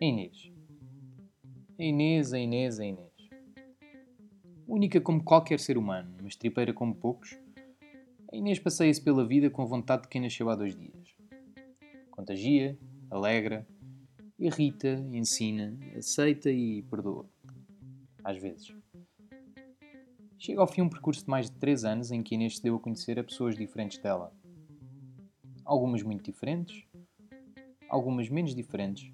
Inês. Inês, a Inês, a Inês. Única como qualquer ser humano, mas tripeira como poucos, a Inês passeia-se pela vida com a vontade de quem nasceu há dois dias. Contagia, alegra, irrita, ensina, aceita e perdoa. Às vezes. Chega ao fim um percurso de mais de três anos em que Inês se deu a conhecer a pessoas diferentes dela. Algumas muito diferentes, algumas menos diferentes,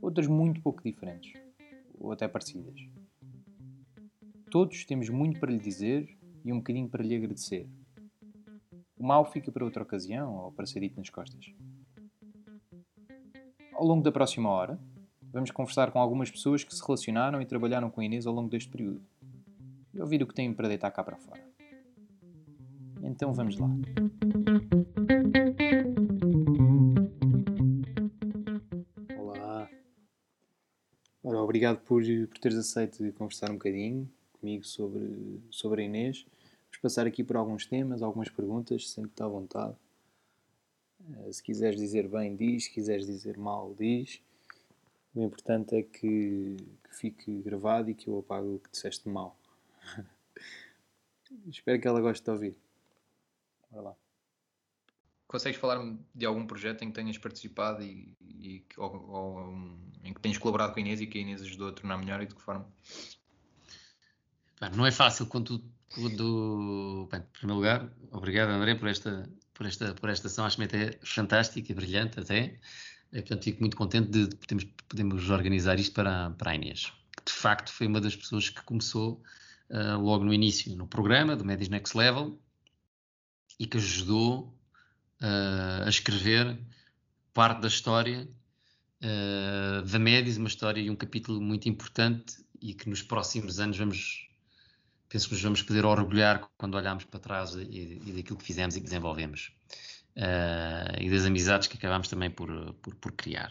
outras muito pouco diferentes, ou até parecidas. Todos temos muito para lhe dizer e um bocadinho para lhe agradecer. O mal fica para outra ocasião ou para ser dito nas costas. Ao longo da próxima hora, vamos conversar com algumas pessoas que se relacionaram e trabalharam com Inês ao longo deste período e ouvir o que têm para deitar cá para fora. Então vamos lá. Olá. Ora, obrigado por, por teres aceito conversar um bocadinho comigo sobre, sobre a Inês. Vamos passar aqui por alguns temas, algumas perguntas, sempre está à vontade. Uh, se quiseres dizer bem, diz. Se quiseres dizer mal, diz. O importante é que, que fique gravado e que eu apague o que disseste mal. Espero que ela goste de ouvir. Bora lá. Consegues falar-me de algum projeto em que tenhas participado e, e ou, ou, em que tenhas colaborado com a Inês e que a Inês ajudou a tornar melhor e de que forma? não é fácil quando, quando bem, em primeiro lugar, obrigado André por esta, por esta, por esta ação, acho que é fantástica e brilhante até. É, portanto, fico muito contente de podermos, podermos organizar isto para, para a Inês, que de facto foi uma das pessoas que começou uh, logo no início no programa do Medis Next Level e que ajudou uh, a escrever parte da história uh, da Medis, uma história e um capítulo muito importante e que nos próximos anos vamos, penso que nos vamos poder orgulhar quando olharmos para trás e, e daquilo que fizemos e que desenvolvemos. Uh, e das amizades que acabámos também por, por, por criar.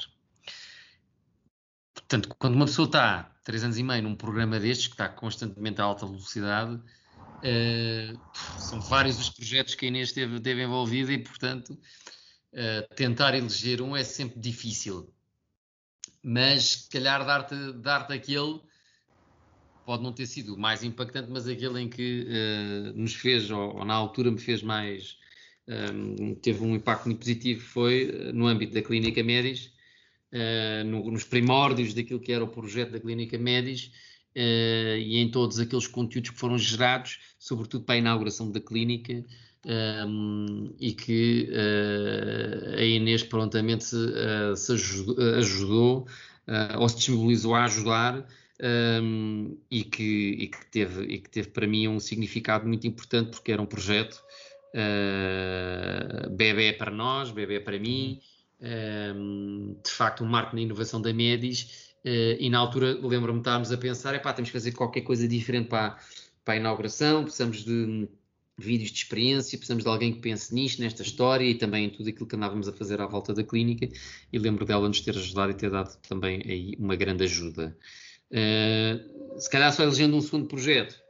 Portanto, quando uma pessoa está três anos e meio num programa destes, que está constantemente a alta velocidade, uh, são vários os projetos que a Inês esteve, esteve envolvida e, portanto, uh, tentar eleger um é sempre difícil. Mas, se calhar, dar-te dar aquele pode não ter sido o mais impactante, mas aquele em que uh, nos fez, ou, ou, na altura me fez mais, um, teve um impacto muito positivo, foi no âmbito da Clínica Médis, no, nos primórdios daquilo que era o projeto da Clínica Médis uh, e em todos aqueles conteúdos que foram gerados, sobretudo para a inauguração da clínica, um, e que a Inês prontamente se, ajudou, ajudou ou se disponibilizou a ajudar. Um, e, que, e, que teve, e que teve para mim um significado muito importante porque era um projeto bebê para nós, bebê para mim, de facto um marco na inovação da Medis uh, e na altura lembro-me de estarmos a pensar, epá, temos que fazer qualquer coisa diferente para, para a inauguração, precisamos de vídeos de experiência, precisamos de alguém que pense nisto, nesta história e também em tudo aquilo que andávamos a fazer à volta da clínica e lembro dela nos ter ajudado e ter dado também aí uma grande ajuda. Uh, se calhar só elegendo um segundo projeto,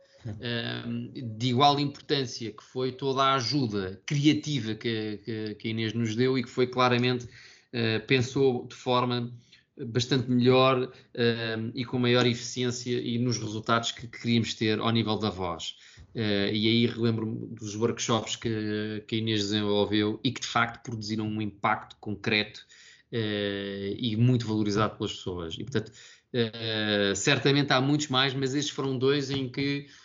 de igual importância, que foi toda a ajuda criativa que, que, que a Inês nos deu e que foi claramente, uh, pensou de forma bastante melhor uh, e com maior eficiência e nos resultados que, que queríamos ter ao nível da voz. Uh, e aí relembro-me dos workshops que, que a Inês desenvolveu e que de facto produziram um impacto concreto uh, e muito valorizado pelas pessoas. E portanto, certamente há muitos mais, mas estes foram dois em que Uh,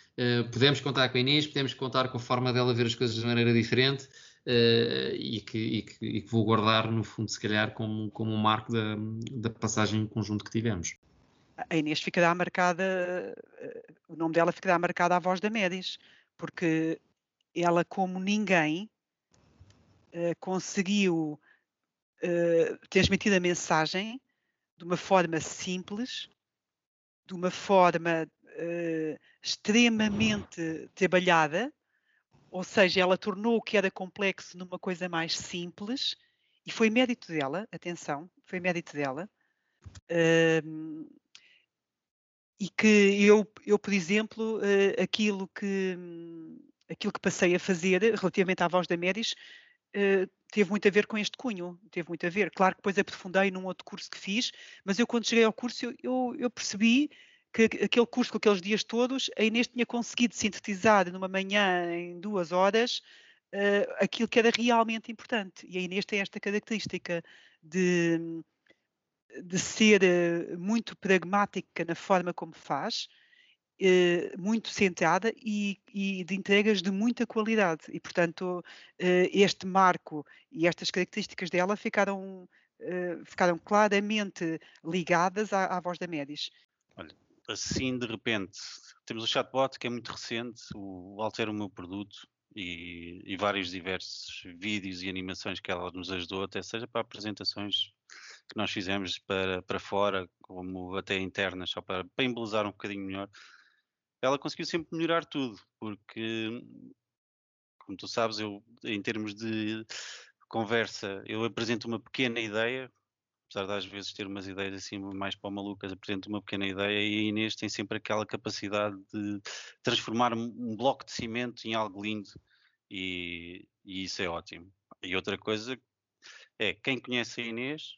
podemos contar com a Inês, podemos contar com a forma dela ver as coisas de maneira diferente uh, e, que, e, que, e, que, vou guardar, no fundo, se calhar, como, como um marco da, da passagem em conjunto que tivemos. A Inês fica marcada, uh, o nome dela fica marcado à voz da Médis, porque ela, como ninguém, conseguiu transmitir a mensagem de uma forma simples, de uma forma uh, extremamente trabalhada, ou seja, ela tornou o que era complexo numa coisa mais simples, e foi mérito dela, atenção, foi mérito dela. Uh, e que eu, eu por exemplo, uh, aquilo, que, aquilo que passei a fazer relativamente à voz da Médis uh, teve muito a ver com este cunho, teve muito a ver. Claro que depois aprofundei num outro curso que fiz, mas eu quando cheguei ao curso eu, eu, eu percebi que aquele curso com aqueles dias todos, a Inês tinha conseguido sintetizar numa manhã em duas horas uh, aquilo que era realmente importante. E a Inês tem esta característica de, de ser uh, muito pragmática na forma como faz, uh, muito centrada e, e, de entregas de muita qualidade. E, portanto, este marco e estas características dela ficaram, ficaram claramente ligadas à, à voz da Médis. Olha, assim de repente, temos o chatbot que é muito recente, o Altera o meu produto, e, e, vários diversos vídeos e animações que ela nos ajudou, até seja para apresentações que nós fizemos para, para fora, como até internas, só para, para embelezar um bocadinho melhor. Ela conseguiu sempre melhorar tudo, porque, como tu sabes, eu, em termos de conversa, eu apresento uma pequena ideia, apesar de às vezes ter umas ideias assim mais para malucas, apresento uma pequena ideia e a Inês tem sempre aquela capacidade de transformar um bloco de cimento em algo lindo e, e isso é ótimo. E outra coisa é, quem conhece a Inês,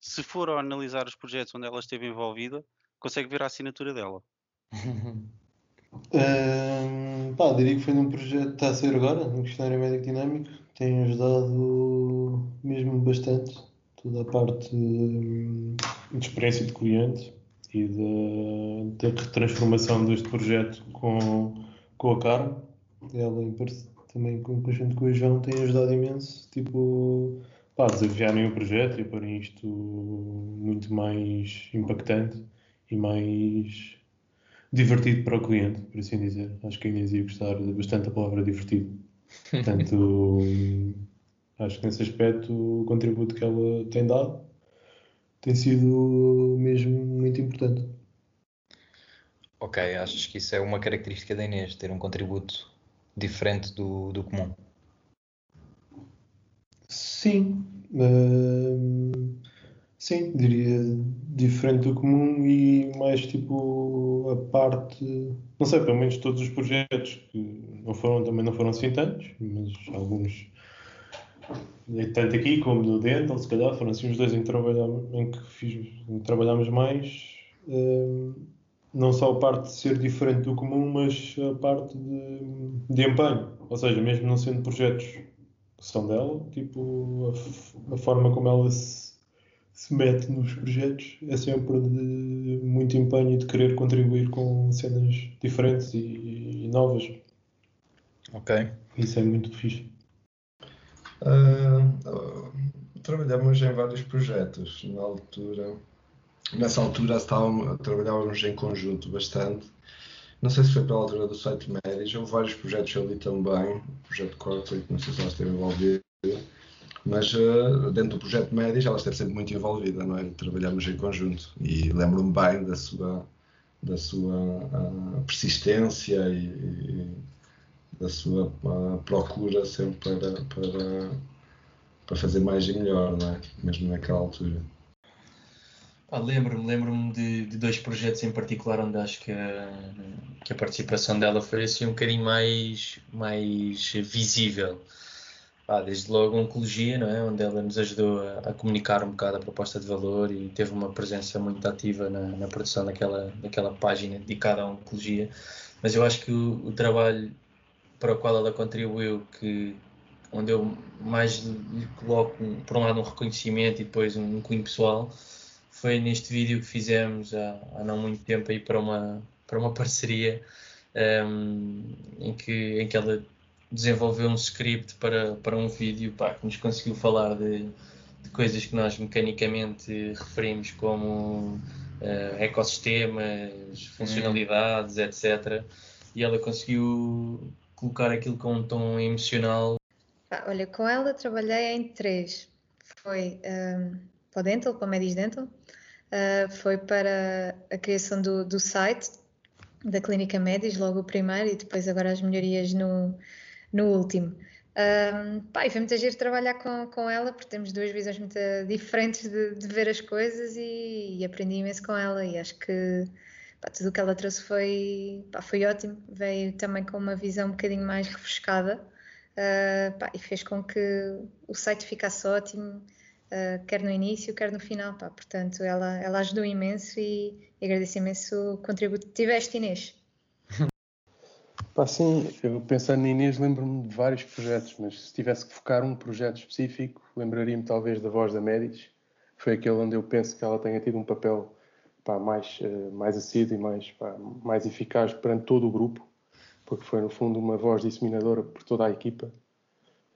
se for a analisar os projetos onde ela esteve envolvida, consegue ver a assinatura dela. um, pá, diria que foi num projeto que está a ser agora, no questionário médico dinâmico, tem ajudado mesmo bastante toda a parte hum, de experiência de cliente e da, transformação deste projeto com, com a Carmen. Ela, também com conjunto com o João, tem ajudado imenso, tipo, pá, desafiarem o projeto e porem isto muito mais impactante e mais divertido para o cliente, por assim dizer. Acho que a Inês ia gostar bastante da palavra divertido. Portanto, Acho que nesse aspecto o contributo que ela tem dado tem sido mesmo muito importante. Ok, achas que isso é uma característica da Inês, ter um contributo diferente do, do comum? Sim, uh, sim, diria diferente do comum e mais tipo a parte, não sei, pelo menos todos os projetos que não foram, também não foram assim tantos, mas alguns tanto aqui como no Dental, se calhar foram assim os dois em que, em que, fiz, em que trabalhámos mais. Um, não só a parte de ser diferente do comum, mas a parte de, de empenho. Ou seja, mesmo não sendo projetos que são dela, tipo, a, a forma como ela se, se, mete nos projetos é sempre de muito empenho e de querer contribuir com cenas diferentes e, e novas. Ok. Isso é muito fixe. Uh, trabalhamos em vários projetos. Na altura, nessa altura estávamos, trabalhávamos em conjunto bastante. Não sei se foi pela altura do site Médis, houve vários projetos ali também, o projeto Corporate, não sei se ela esteve envolvida, mas uh, dentro do projeto Médis ela esteve sempre muito envolvida, não é? Trabalhamos em conjunto e lembro-me bem da sua, da sua uh, persistência e, e da sua procura sempre para, para, para fazer mais e melhor, não é? mesmo naquela altura. Ah, lembro-me, lembro-me de, de, dois projetos em particular onde acho que a, que a participação dela foi assim um bocadinho mais, mais visível. Ah, desde logo a Oncologia, não é? onde ela nos ajudou a, a, comunicar um bocado a proposta de valor e teve uma presença muito ativa na, na produção daquela, daquela página dedicada à Oncologia. Mas eu acho que o, o trabalho para o qual ela contribuiu, que, onde eu mais lhe coloco, por um lado, um reconhecimento e depois um cunho pessoal, foi neste vídeo que fizemos há, há não muito tempo aí para uma, para uma parceria um, em, que, em que ela desenvolveu um script para, para um vídeo pá, que nos conseguiu falar de, de coisas que nós mecanicamente referimos como uh, ecossistemas, funcionalidades, etc. E ela conseguiu colocar aquilo com um tom emocional? Ah, olha, com ela trabalhei em três. Foi um, para o Dental, para o Medis Dental, uh, foi para a criação do, do site da Clínica Medis, logo o primeiro, e depois agora as melhorias no, no último. Um, pá, e foi muito agir trabalhar com, com ela, porque temos duas visões muito diferentes de, de ver as coisas e, e, aprendi imenso com ela. E acho que pá, tudo o que ela trouxe foi, pá, foi ótimo. Veio também com uma visão um bocadinho mais refrescada uh, pá, e fez com que o site ficasse ótimo, uh, quer no início, quer no final. Pá. Portanto, ela, ela ajudou imenso e, e agradeço imenso o contributo que tiveste, Inês. Sim, eu pensando na Inês lembro-me de vários projetos, mas se tivesse que focar um projeto específico, lembraria-me talvez da Voz da Médis. Foi aquele onde eu penso que ela tenha tido um papel pá, mais, uh, mais assíduo e mais, pá, mais eficaz perante todo o grupo, porque foi no fundo uma voz disseminadora por toda a equipa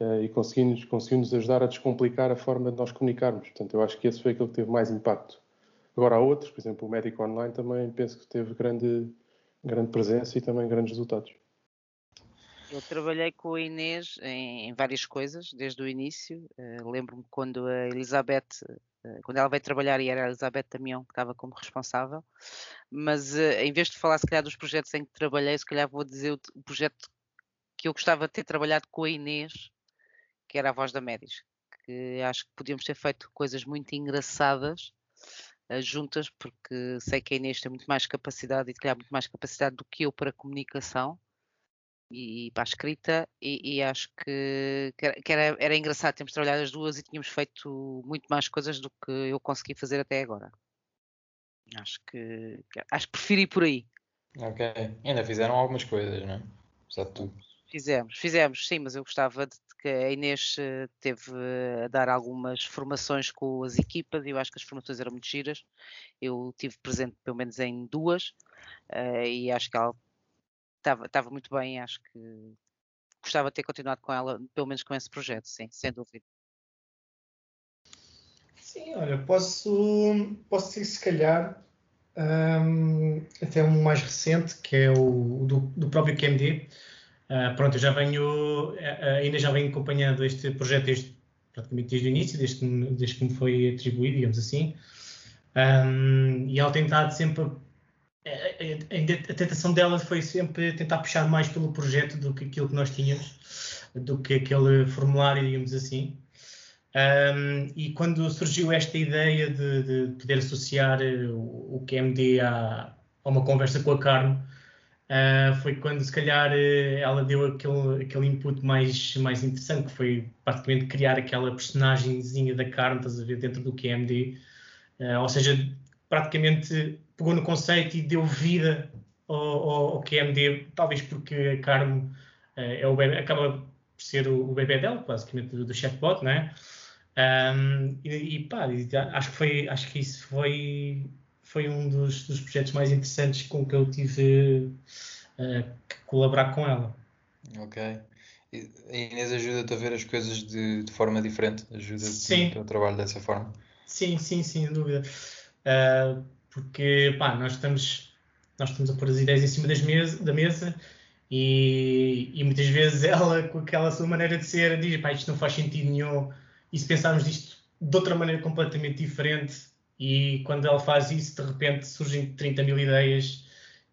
uh, e conseguiu-nos conseguiu ajudar a descomplicar a forma de nós comunicarmos. Portanto, eu acho que esse foi aquele que teve mais impacto. Agora há outros, por exemplo, o Médico Online também penso que teve grande, grande presença e também grandes resultados. Eu trabalhei com a Inês em, várias coisas, desde o início. Uh, Lembro-me quando a Elizabeth, quando ela veio trabalhar e era a Elizabeth Damião que estava como responsável, mas uh, em vez de falar se calhar dos projetos em que trabalhei, se calhar vou dizer o, projeto que eu gostava de ter trabalhado com a Inês, que era a Voz da Médis, que acho que podíamos ter feito coisas muito engraçadas juntas, porque sei que a Inês tem muito mais capacidade e, se calhar, muito mais capacidade do que eu para comunicação e, para a escrita e, e acho que, que, era, era, engraçado termos trabalhado as duas e tínhamos feito muito mais coisas do que eu consegui fazer até agora. Acho que acho que prefiro ir por aí. Ok. Ainda fizeram algumas coisas, não é? Apesar de tudo. Fizemos, fizemos, sim, mas eu gostava de que a Inês eh, teve a dar algumas formações com as equipas e eu acho que as formações eram muito giras. Eu tive presente pelo menos em duas uh, e acho que ela estava muito bem, acho que gostava de ter continuado com ela, pelo menos com esse projeto, sim, sem dúvida. Sim, olha, posso, posso se calhar um, até um mais recente, que é o do, do próprio QMD. Uh, ah, pronto, eu já venho, ainda já venho acompanhando este projeto desde, praticamente desde o início, desde, desde que me foi atribuído, digamos assim. Um, e ao tentar sempre a tentação dela foi sempre tentar puxar mais pelo projeto do que aquilo que nós tínhamos, do que aquele formulário, digamos assim. Um, e quando surgiu esta ideia de, de poder associar eh, o, o QMD a, uma conversa com a Carmo, uh, foi quando se calhar eh, ela deu aquele, aquele input mais, mais interessante, que foi praticamente criar aquela personagemzinha da Carmo, estás a ver, dentro do QMD. Uh, ou seja, praticamente pegou no conceito e deu vida ao, ao, ao QMD, talvez porque a Carmo uh, é o bebê, acaba por ser o, o bebê dela, basicamente, do, do chatbot, né? Um, e, e pá, acho que, foi, acho que isso foi, foi um dos, dos projetos mais interessantes com que eu tive uh, que colaborar com ela. Ok. A Inês ajuda-te a ver as coisas de, de forma diferente? Ajuda-te o trabalho dessa forma? Sim, sim, sim, sem dúvida. Uh, porque pá, nós estamos nós estamos a pôr as ideias em cima mesa, da mesa e, e, muitas vezes ela, com aquela sua maneira de ser, diz: pá, isto não faz sentido nenhum. E se pensarmos disto de outra maneira completamente diferente, e quando ela faz isso, de repente surgem 30 mil ideias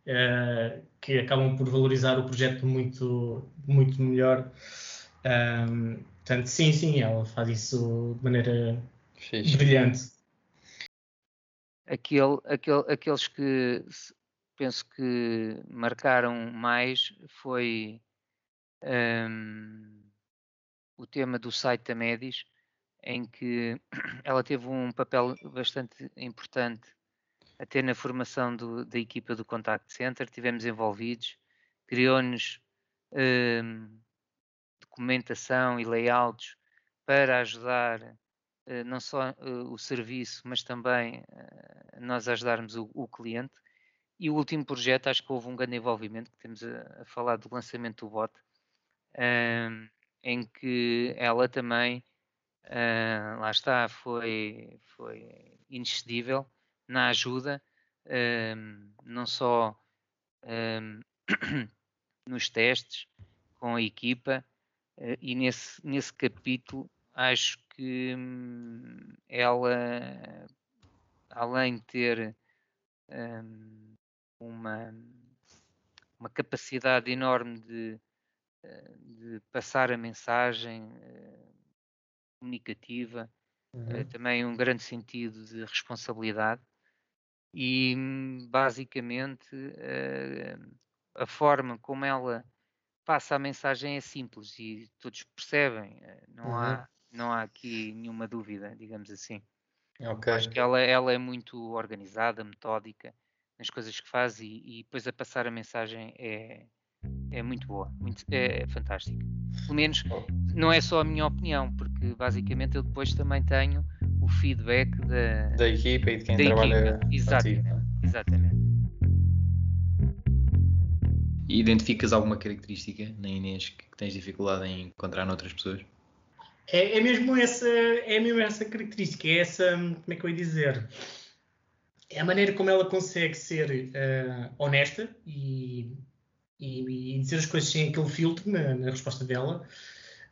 uh, que acabam por valorizar o projeto muito, muito melhor. Um, portanto, sim, sim, ela faz isso de maneira Fixe. brilhante aquele, aquele, aqueles que penso que marcaram mais foi um, o tema do site da Medis, em que ela teve um papel bastante importante até na formação do, da equipa do Contact Center, tivemos envolvidos, criou-nos um, documentação e layouts para ajudar não só eh, o serviço, mas também eh, nós ajudarmos o, o, cliente. E o último projeto, acho que houve um grande envolvimento, que temos a, a falar do lançamento do bot, um, ehm, em que ela também, uh, lá está, foi, foi inexcedível na ajuda, um, ehm, não só um, ehm, nos testes com a equipa, uh, e nesse, nesse capítulo acho que hum, ela, além de ter hum, uma, uma capacidade enorme de, eh, de passar a mensagem eh, comunicativa, eh, uhum. também um grande sentido de responsabilidade. E basicamente uh, a forma como ela passa a mensagem é simples e todos percebem, uh, não, uhum. há, não há aqui nenhuma dúvida, digamos assim. Okay. Acho que ela, ela é muito organizada, metódica nas coisas que faz e, e depois a passar a mensagem é, é muito boa, muito, é, é fantástica. Pelo menos não é só a minha opinião, porque basicamente eu depois também tenho o feedback da, da equipa e de quem trabalha equipa. Exatamente, é? exatamente. E identificas alguma característica na Inês que tens dificuldade em encontrar noutras pessoas? É, é, mesmo essa, é mesmo essa característica, é essa, como é que eu ia dizer? É a maneira como ela consegue ser uh, honesta e e, e, dizer as coisas sem aquele filtro na, na resposta dela,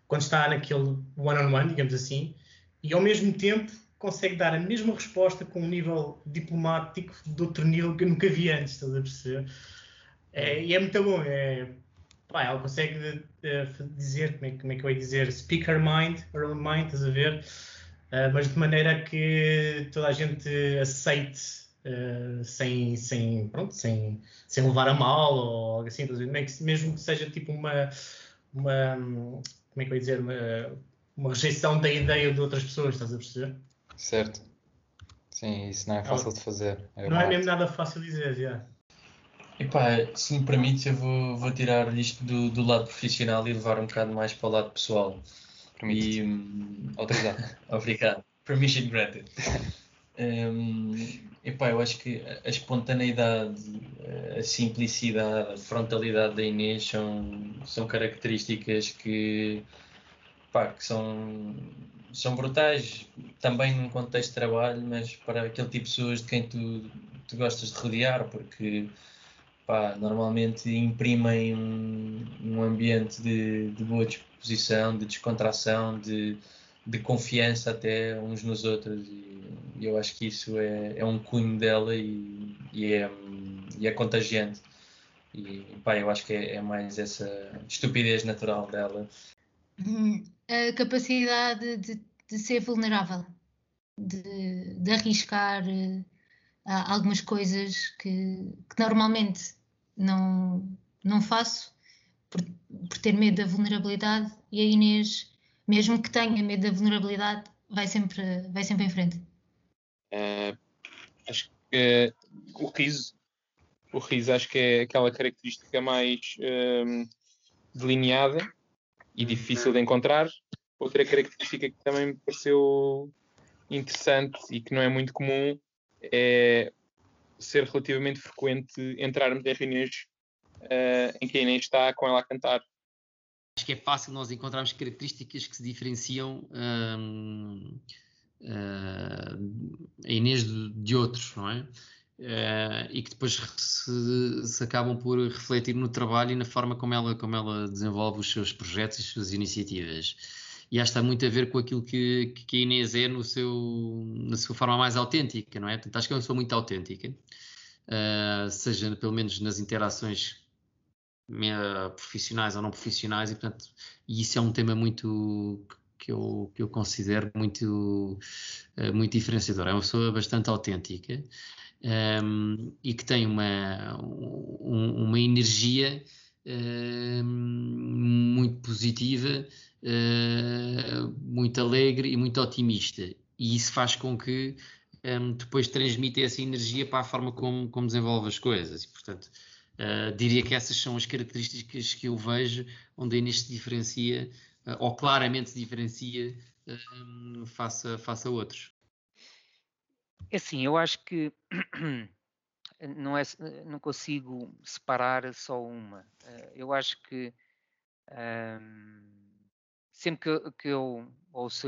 quando está naquele one-on-one, -on -one, digamos assim, e ao mesmo tempo consegue dar a mesma resposta com um nível diplomático de outro nível que nunca vi antes, estás a perceber? É, e é muito bom, é, pá, ela consegue uh, dizer, como é, como é, que eu ia dizer, speak her mind, her own mind, estás a ver? Uh, mas de maneira que toda a gente aceite uh, sem, sem, pronto, sem, sem levar a mal ou algo assim, mesmo que seja tipo uma, uma como é que eu ia dizer, uma, uma rejeição da ideia de outras pessoas, estás a perceber? Certo. Sim, isso não é fácil de fazer. É não é mesmo nada fácil de dizer, já. Epá, se me permites, eu vou, vou tirar isto do, do lado profissional e levar um bocado mais para o lado pessoal. Permite. Hum, Autorizado. Obrigado. Permission granted. Um, epá, eu acho que a espontaneidade, a simplicidade, a frontalidade da Inês são, são características que, epá, que são, são brutais também num contexto de trabalho, mas para aquele tipo de pessoas de quem tu, tu gostas de rodear, porque epá, normalmente imprimem um, um ambiente de, de boa disposição, de descontração, de de confiança até uns nos outros. E, eu acho que isso é, é um cunho dela e, e, é, e é contagiante. E pá, eu acho que é, é, mais essa estupidez natural dela. Hum, a capacidade de, de ser vulnerável de, de arriscar uh, algumas coisas que, que, normalmente não, não faço por, por ter medo da vulnerabilidade e a Inês mesmo que tenha medo da vulnerabilidade, vai sempre, vai sempre em frente. Uh, acho que uh, o riso, o riso acho que é aquela característica mais uh, delineada e difícil de encontrar. Outra característica que também me pareceu interessante e que não é muito comum é ser relativamente frequente entrarmos em reuniões uh, em que a Inês está com ela a cantar acho que é fácil nós encontrarmos características que se diferenciam um, uh, a Inês de, de, outros, não é? Uh, e que depois se, se, acabam por refletir no trabalho e na forma como ela, como ela desenvolve os seus projetos e as suas iniciativas. E acho que está muito a ver com aquilo que, que a Inês é no seu, na sua forma mais autêntica, não é? Portanto, acho que é uma pessoa muito autêntica, uh, seja pelo menos nas interações profissionais ou não profissionais e portanto e isso é um tema muito que eu, que eu considero muito uh, muito diferenciador é uma pessoa bastante autêntica um, e que tem uma um, uma energia muito positiva uh, muito alegre e muito otimista e isso faz com que um, ehm, depois transmita essa energia para a forma como, como desenvolve as coisas e portanto Uh, diria que essas são as características que eu vejo onde a Inês se diferencia, uh, ou claramente se diferencia, uh, face, a, face a outros. É assim, eu acho que não, é, não consigo separar só uma. eu acho que um, sempre que, que eu, ou se,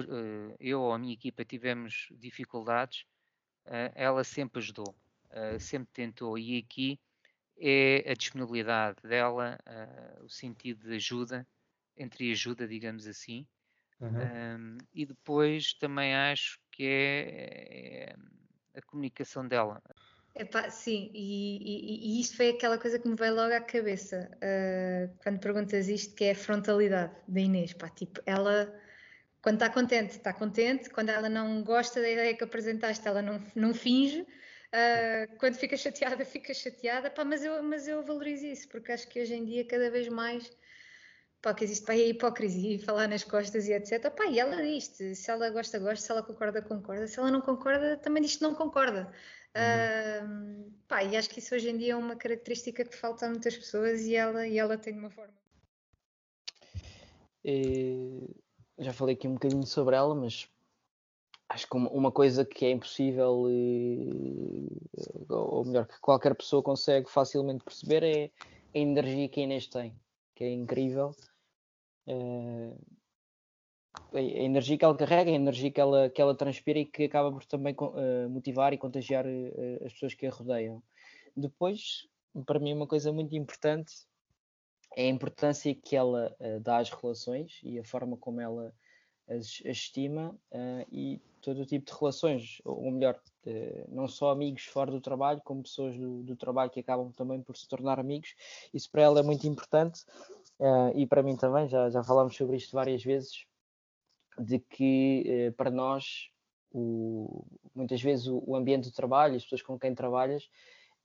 eu ou a minha equipa tivemos dificuldades, ela sempre ajudou, sempre tentou. E aqui é a disponibilidade dela, o sentido de ajuda, entre ajuda, digamos assim. Uhum. Um, e depois também acho que é, é a comunicação dela. Epá, sim, e, e, e, isto foi aquela coisa que me veio logo à cabeça uh, quando perguntas isto, que é a frontalidade da Inês. Pá, tipo, ela, quando está contente, está contente, quando ela não gosta da ideia que apresentaste, ela não, não finge, Uh, quando fica chateada, fica chateada, pá, mas, eu, mas eu valorizo isso, porque acho que hoje em dia, cada vez mais, pá, que existe pá, a hipocrisia e falar nas costas e etc. Pá, e ela diz se ela gosta, gosta, se ela concorda, concorda, se ela não concorda, também diz que não concorda. Uhum. Uh, pá, e acho que isso hoje em dia é uma característica que falta a muitas pessoas e ela, e ela tem de uma forma. E, já falei aqui um bocadinho sobre ela, mas acho que uma coisa que é impossível, ou melhor, que qualquer pessoa consegue facilmente perceber é a energia que a Inês tem, que é incrível. Uh, a energia que ela carrega, a energia que ela, que ela transpira e que acaba por também uh, motivar e contagiar uh, as pessoas que a rodeiam. Depois, para mim, uma coisa muito importante é a importância que ela uh, dá às relações e a forma como ela as, as estima e todo o tipo de relações, ou melhor, não só amigos fora do trabalho, como pessoas do, do, trabalho que acabam também por se tornar amigos. Isso para ela é muito importante e para mim também, já, já falámos sobre isto várias vezes de que eh, para nós o, muitas vezes o, o, ambiente do trabalho, as pessoas com quem trabalhas,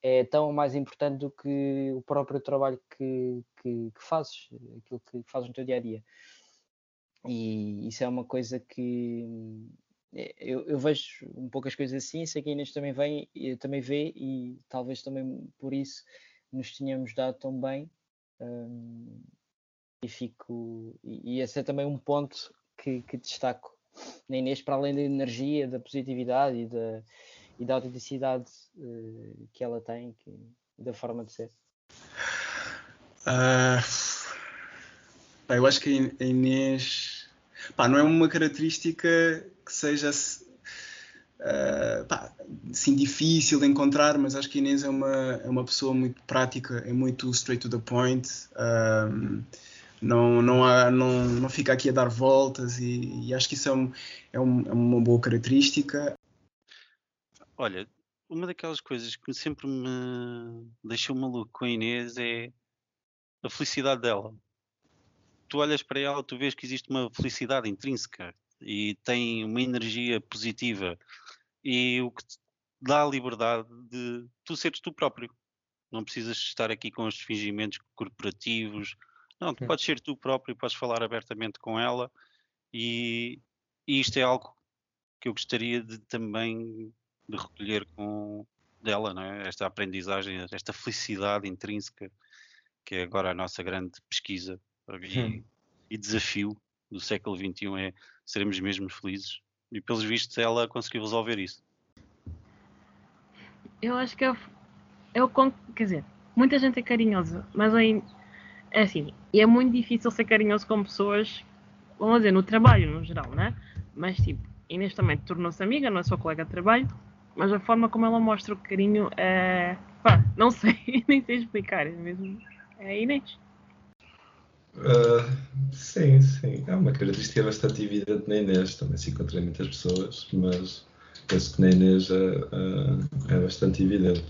é tão mais importante do que o próprio trabalho que, que, que fazes, aquilo que fazes no teu dia a dia. E isso é uma coisa que eh, eu, eu, vejo um pouco as coisas assim, sei que a Inês também vem, também vê, e talvez também por isso nos tínhamos dado tão bem. Um, e fico. E, e esse é também um ponto que, que destaco na Inês, para além da energia, da positividade e da, e da autenticidade uh, que ela tem que, e da forma de ser? Uh, pá, eu acho que a Inês pá, não é uma característica que seja uh, pá, assim, difícil de encontrar, mas acho que a Inês é uma, é uma pessoa muito prática, é muito straight to the point. Um, não, não, há, não, não fica aqui a dar voltas e, e acho que isso é, um, é, um, é, uma boa característica. Olha, uma daquelas coisas que sempre me deixou maluco com a Inês é a felicidade dela. Tu olhas para ela, tu vês que existe uma felicidade intrínseca e tem uma energia positiva e o que te dá a liberdade de tu seres tu próprio. Não precisas estar aqui com os fingimentos corporativos, não, tu podes ser tu próprio, podes falar abertamente com ela e, e isto é algo que eu gostaria de também de recolher com dela, não é? Esta aprendizagem, esta felicidade intrínseca que é agora a nossa grande pesquisa e, hum. e desafio do século XXI é seremos mesmo felizes e pelos vistos ela conseguiu resolver isso. Eu acho que é, é o quer dizer, muita gente é carinhosa, mas aí é assim, é muito difícil ser carinhoso com pessoas, vamos dizer, no trabalho no geral, né? Mas tipo, Inês também tornou-se amiga, não é só colega de trabalho, mas a forma como ela mostra o carinho é. pá, não sei, nem sei explicar, é mesmo. É Inês. Uh, sim, sim. É uma característica bastante evidente na Inês. Também se encontrei muitas pessoas, mas penso que na Inês é, é, é bastante evidente.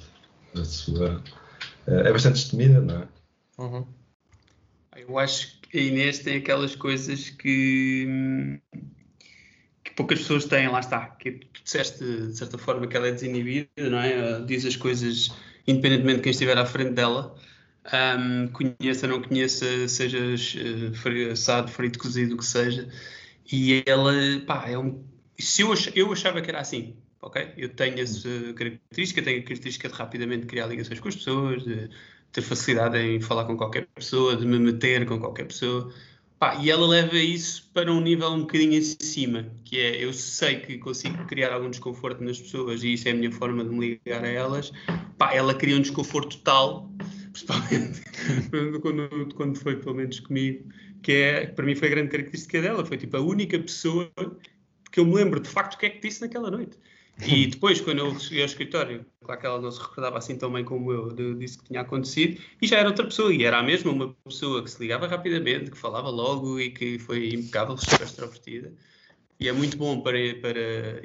A sua, é, é bastante destemida, não é? Uhum. Eu acho que a Inês tem aquelas coisas que, que poucas pessoas têm, lá está. Que tu disseste, de certa forma, que ela é desinibida, não é? Diz as coisas independentemente de quem estiver à frente dela. Um, conheça, não conheça, sejas uh, assado, frito, cozido, o que seja. E ela, pá, é um. Se eu, ach, eu achava que era assim, ok? Eu tenho essa característica, tenho a característica de rapidamente criar ligações com as pessoas, de ter facilidade em falar com qualquer pessoa, de me meter com qualquer pessoa. Pá, e ela leva isso para um nível um bocadinho acima, que é, eu sei que consigo criar algum desconforto nas pessoas e isso é a minha forma de me ligar a elas. Pá, ela cria um desconforto total, principalmente quando, quando foi, pelo menos comigo, que é, para mim foi a grande característica dela, foi tipo a única pessoa que eu me lembro de facto o que é que disse naquela noite. E depois, quando eu cheguei ao escritório, claro que ela não se recordava assim tão bem como eu de, disso que tinha acontecido, e já era outra pessoa, e era a mesma uma pessoa que se ligava rapidamente, que falava logo e que foi impecável, super extrovertida. E é muito bom para, para,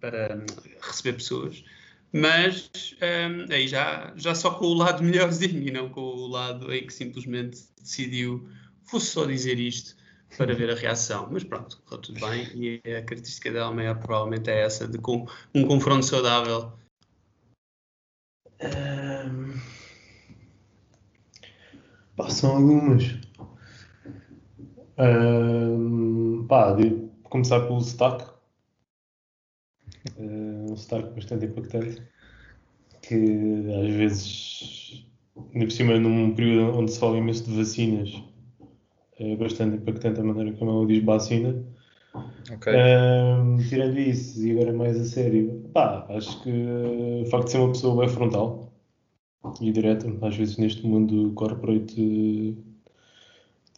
para receber pessoas, mas um, aí já, já só com o lado melhorzinho e não com o lado em que simplesmente decidiu, fosse só dizer isto para ver a reação. Mas pronto, correu tudo bem e a característica dela maior provavelmente é essa, de com um confronto saudável. Um... Pá, são algumas. Um, pá, de começar pelo sotaque. Um sotaque bastante impactante. Que às vezes, ainda por cima, num período onde se fala imenso de vacinas é bastante impactante a maneira como ela diz vacina. Ok. Ahm, tirando isso, e agora mais a sério, pá, acho que o facto de ser uma pessoa bem frontal e direta, às vezes neste mundo corporate de,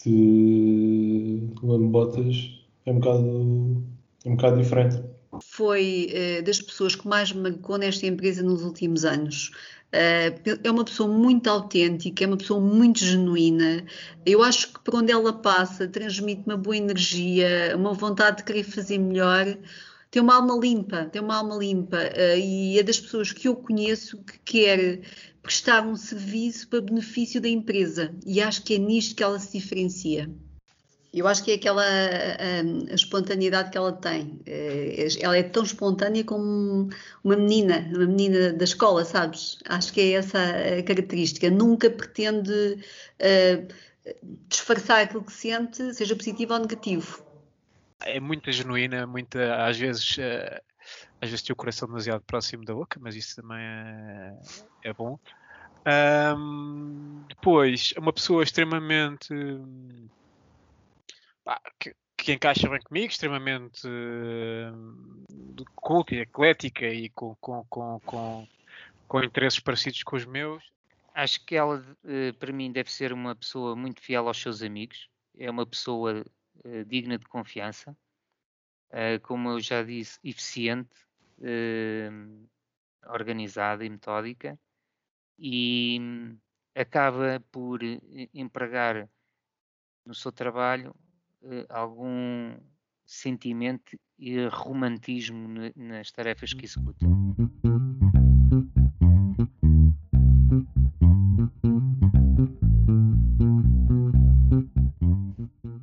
de lambotas, é um bocado, é um bocado diferente. Foi eh, das pessoas que mais me marcou nesta empresa nos últimos anos. Eh, é uma pessoa muito autêntica, é uma pessoa muito genuína. Eu acho que por onde ela passa transmite uma boa energia, uma vontade de querer fazer melhor. Tem uma alma limpa, tem uma alma limpa eh, e é das pessoas que eu conheço que quer prestar um serviço para benefício da empresa e acho que é nisto que ela se diferencia. Eu acho que é aquela a, a espontaneidade que ela tem. Eh, Ela é tão espontânea como uma menina, uma menina da escola, sabes? Acho que é essa a característica. Nunca pretende eh, disfarçar aquilo que sente, seja positivo ou negativo. é muito genuína, muita, às vezes, eh, às vezes tem o coração demasiado próximo da boca, mas isso também é, é bom. Ahm, depois, uma pessoa extremamente pá, que, que encaixa bem comigo, extremamente eh, de culta e eclética e com, com, com, com, com interesses parecidos com os meus. Acho que ela, eh, para mim, deve ser uma pessoa muito fiel aos seus amigos. É uma pessoa eh, digna de confiança. Eh, como eu já disse, eficiente, eh, organizada e metódica. E hum, acaba por eh, empregar no seu trabalho eh, algum sentimento e romantismo nas tarefas que executa.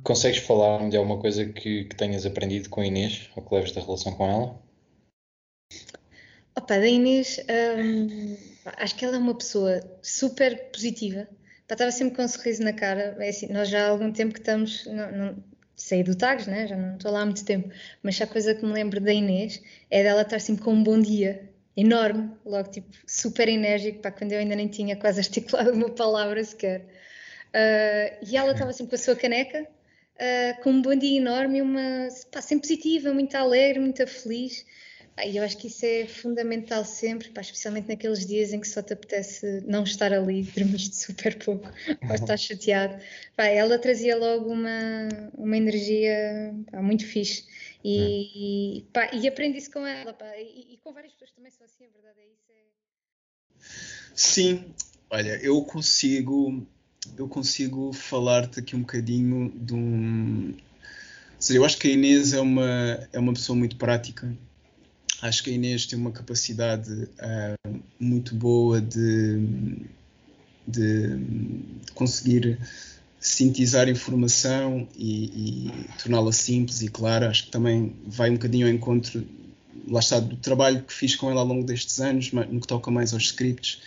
Consegues falar-me de alguma coisa que, que tenhas aprendido com a Inês ou que leves da relação com ela? Opa, da Inês, hum, acho que ela é uma pessoa super positiva. Estava sempre com um sorriso na cara. É assim, nós já há algum tempo que estamos. Não, não, saí do Tags, né? já não estou lá há muito tempo. Mas há coisa que me lembro da Inês é dela estar sempre com um bom dia enorme, logo tipo super enérgico, pá, quando eu ainda nem tinha quase articulado uma palavra sequer. Ah, e ela estava sempre com a sua caneca, ah, com um bom dia enorme uma. Pá, sempre positiva, muito alegre, muito feliz. E eu acho que isso é fundamental sempre, pá, especialmente naqueles dias em que só te apetece não estar ali, dormiste super pouco, ou estás chateado. Pá, ela trazia logo uma, uma energia pá, muito fixe. E, e, pá, e aprendi isso com ela, pá, e, e com várias pessoas também são assim, a verdade é isso. É... Sim, olha, eu consigo, eu consigo falar-te aqui um bocadinho de um. Ou seja, eu acho que a Inês é uma, é uma pessoa muito prática. Acho que a Inês tem uma capacidade ah, muito boa de, de, de conseguir sintetizar informação e, e torná-la simples e clara. Acho que também vai um bocadinho ao encontro, lá está, do trabalho que fiz com ela ao longo destes anos, no que toca mais aos scripts.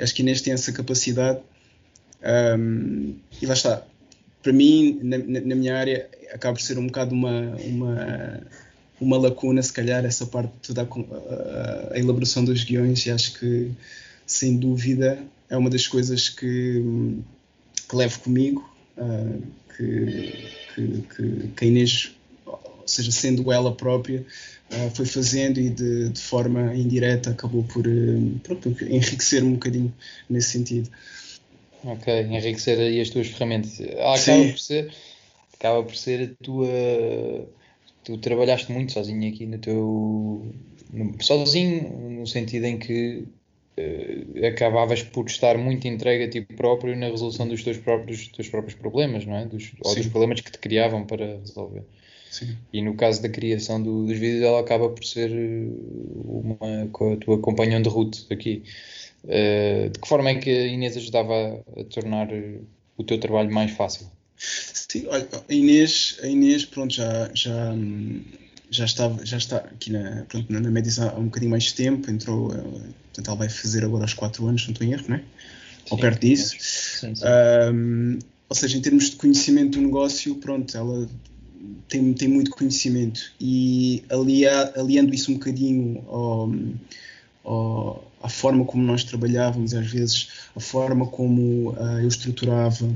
Acho que a Inês tem essa capacidade. Um, e lá está, para mim, na- na minha área, acaba por ser um bocado uma, uma, uma lacuna, se calhar, essa parte de toda a, a- elaboração dos guiões. E acho que, sem dúvida, é uma das coisas que, que levo comigo, ah, que, que, que, que a Inês, ou seja, sendo ela própria, ah, foi fazendo e de, de forma indireta acabou por, eh, pronto, enriquecer-me um bocadinho nesse sentido. Ok, enriquecer aí as tuas ferramentas. Ah, acaba Sim. por ser, acaba por ser a tua. Tu trabalhaste muito sozinho aqui no teu. no- sozinho, no sentido em que eh, acabavas por estar muito entregue a ti próprio na resolução dos teus próprios, dos teus próprios problemas, não é? Dos, ou dos problemas que te criavam para resolver. Sim. E no caso da criação do- dos vídeos, ela acaba por ser eh, uma, a tua companhão de route aqui. Eh, de que forma é que a Inês ajudava a, tornar o teu trabalho mais fácil? Sim, olha, a Inês, a Inês pronto, já, já, já, estava, já está aqui na, pronto, na Médis há um bocadinho mais tempo, entrou, eh, portanto ela vai fazer agora aos 4 anos, não estou em erro, não é? Ou Sim, perto disso. Sim, sim. Um, ou seja, em termos de conhecimento do negócio, pronto, ela tem, tem muito conhecimento e alia, aliando isso um bocadinho ao, ao, à forma como nós trabalhávamos, às vezes a forma como uh, eu estruturava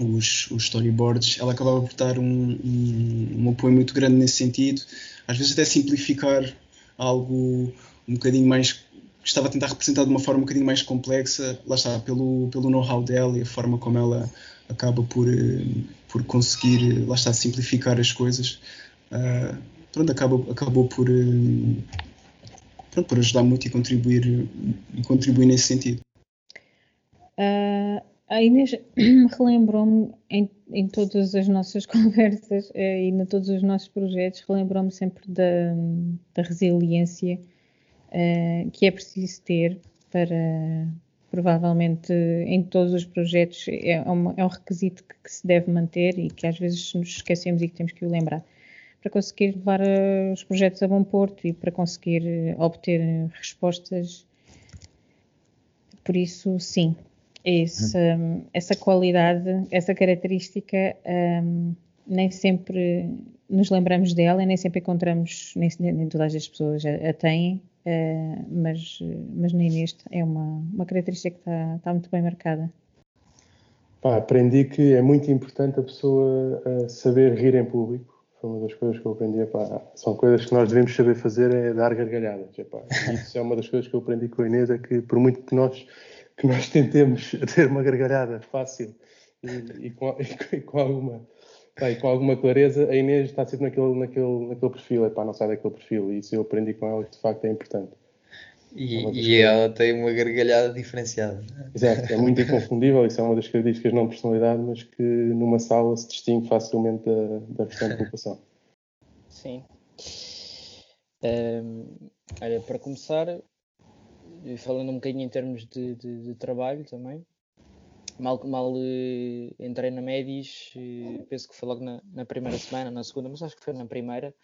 os, os, storyboards, ela acabava por dar um, um, um, apoio muito grande nesse sentido, às vezes até simplificar algo um bocadinho mais estava a tentar representar de uma forma um bocadinho mais complexa, lá está, pelo, pelo know-how dela e a forma como ela acaba por, eh, por conseguir, lá está, simplificar as coisas. Uh, pronto, acabou, acabou por, uh, pronto, ajudar muito e contribuir, e contribuir nesse sentido. Uh, a Inês relembrou-me em, em todas as nossas conversas e em todos os nossos projetos, relembrou-me sempre da, da resiliência que é preciso ter para, provavelmente em todos os projetos é, um, é um requisito que, que, se deve manter e que às vezes nos esquecemos e que temos que o lembrar para conseguir levar uh, os projetos a bom porto e para conseguir uh, obter respostas. Por isso, sim, esse, um, essa qualidade, essa característica, um, nem sempre nos lembramos dela e nem sempre encontramos, nem, nem todas as pessoas a, a têm Uh, mas, mas na Inês é uma, uma característica que está, está muito bem marcada. Pá, aprendi que é muito importante a pessoa uh, saber rir em público. Foi uma das coisas que eu aprendi. Epá, são coisas que nós devemos saber fazer, é dar gargalhadas. Epá. Isso é uma das coisas que eu aprendi com a Inês, é que por muito que nós, que nós tentemos ter uma gargalhada fácil e, e, com, e com alguma Bem, com alguma clareza, a Inês está sempre naquele, naquele, naquele perfil, é pá, não sai daquele perfil, e isso eu aprendi com ela que de facto é importante. E, é e ela tem uma gargalhada diferenciada. Exato, é muito inconfundível, isso é uma das características não personalidade, mas que numa sala se distingue facilmente da, da restante população. Sim. Um, olha, para começar, falando um bocadinho em termos de, de, de trabalho também, mal, mal uh, entrei na Médis, uh, penso que foi logo na, na, primeira semana, na segunda, mas acho que foi na primeira.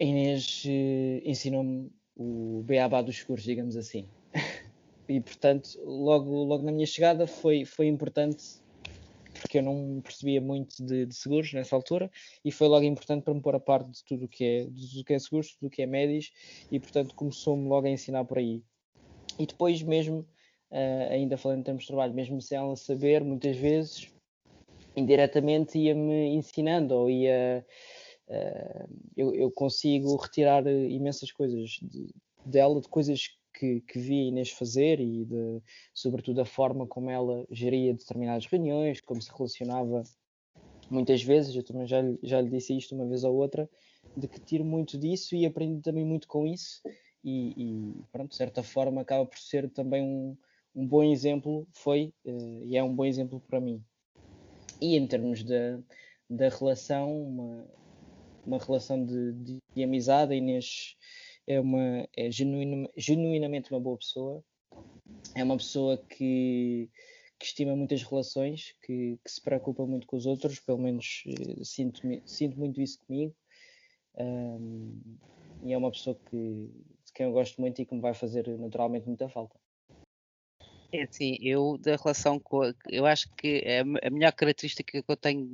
A Inês uh, ensinou-me o beabá dos seguros, digamos assim. e portanto, logo, logo na minha chegada foi, foi importante porque eu não percebia muito de, de, seguros nessa altura e foi logo importante para me pôr a parte de tudo o que é, de que é seguros, tudo o que é médios e portanto começou-me logo a ensinar por aí. E depois mesmo uh, ainda falando em termos de trabalho, mesmo sem ela saber, muitas vezes, indiretamente ia-me ensinando ou ia. Uh, eu, eu, consigo retirar imensas coisas de, dela, de coisas que, que vi a Inês fazer e de, sobretudo a forma como ela geria determinadas reuniões, como se relacionava muitas vezes, eu também já, já lhe disse isto uma vez ou outra, de que tiro muito disso e aprendi também muito com isso e, e pronto, de certa forma acaba por ser também um, um bom exemplo foi uh, e é um bom exemplo para mim. E em termos da, da relação, uma, uma relação de, de, de amizade, a Inês é, uma, é genuinamente uma boa pessoa, é uma pessoa que, que estima muitas relações, que, que, se preocupa muito com os outros, pelo menos uh, sinto, sinto muito isso comigo. Um, e é uma pessoa que, quem eu gosto muito e que me vai fazer naturalmente muita falta. É assim, eu da relação com a, eu acho que é a melhor característica que eu tenho,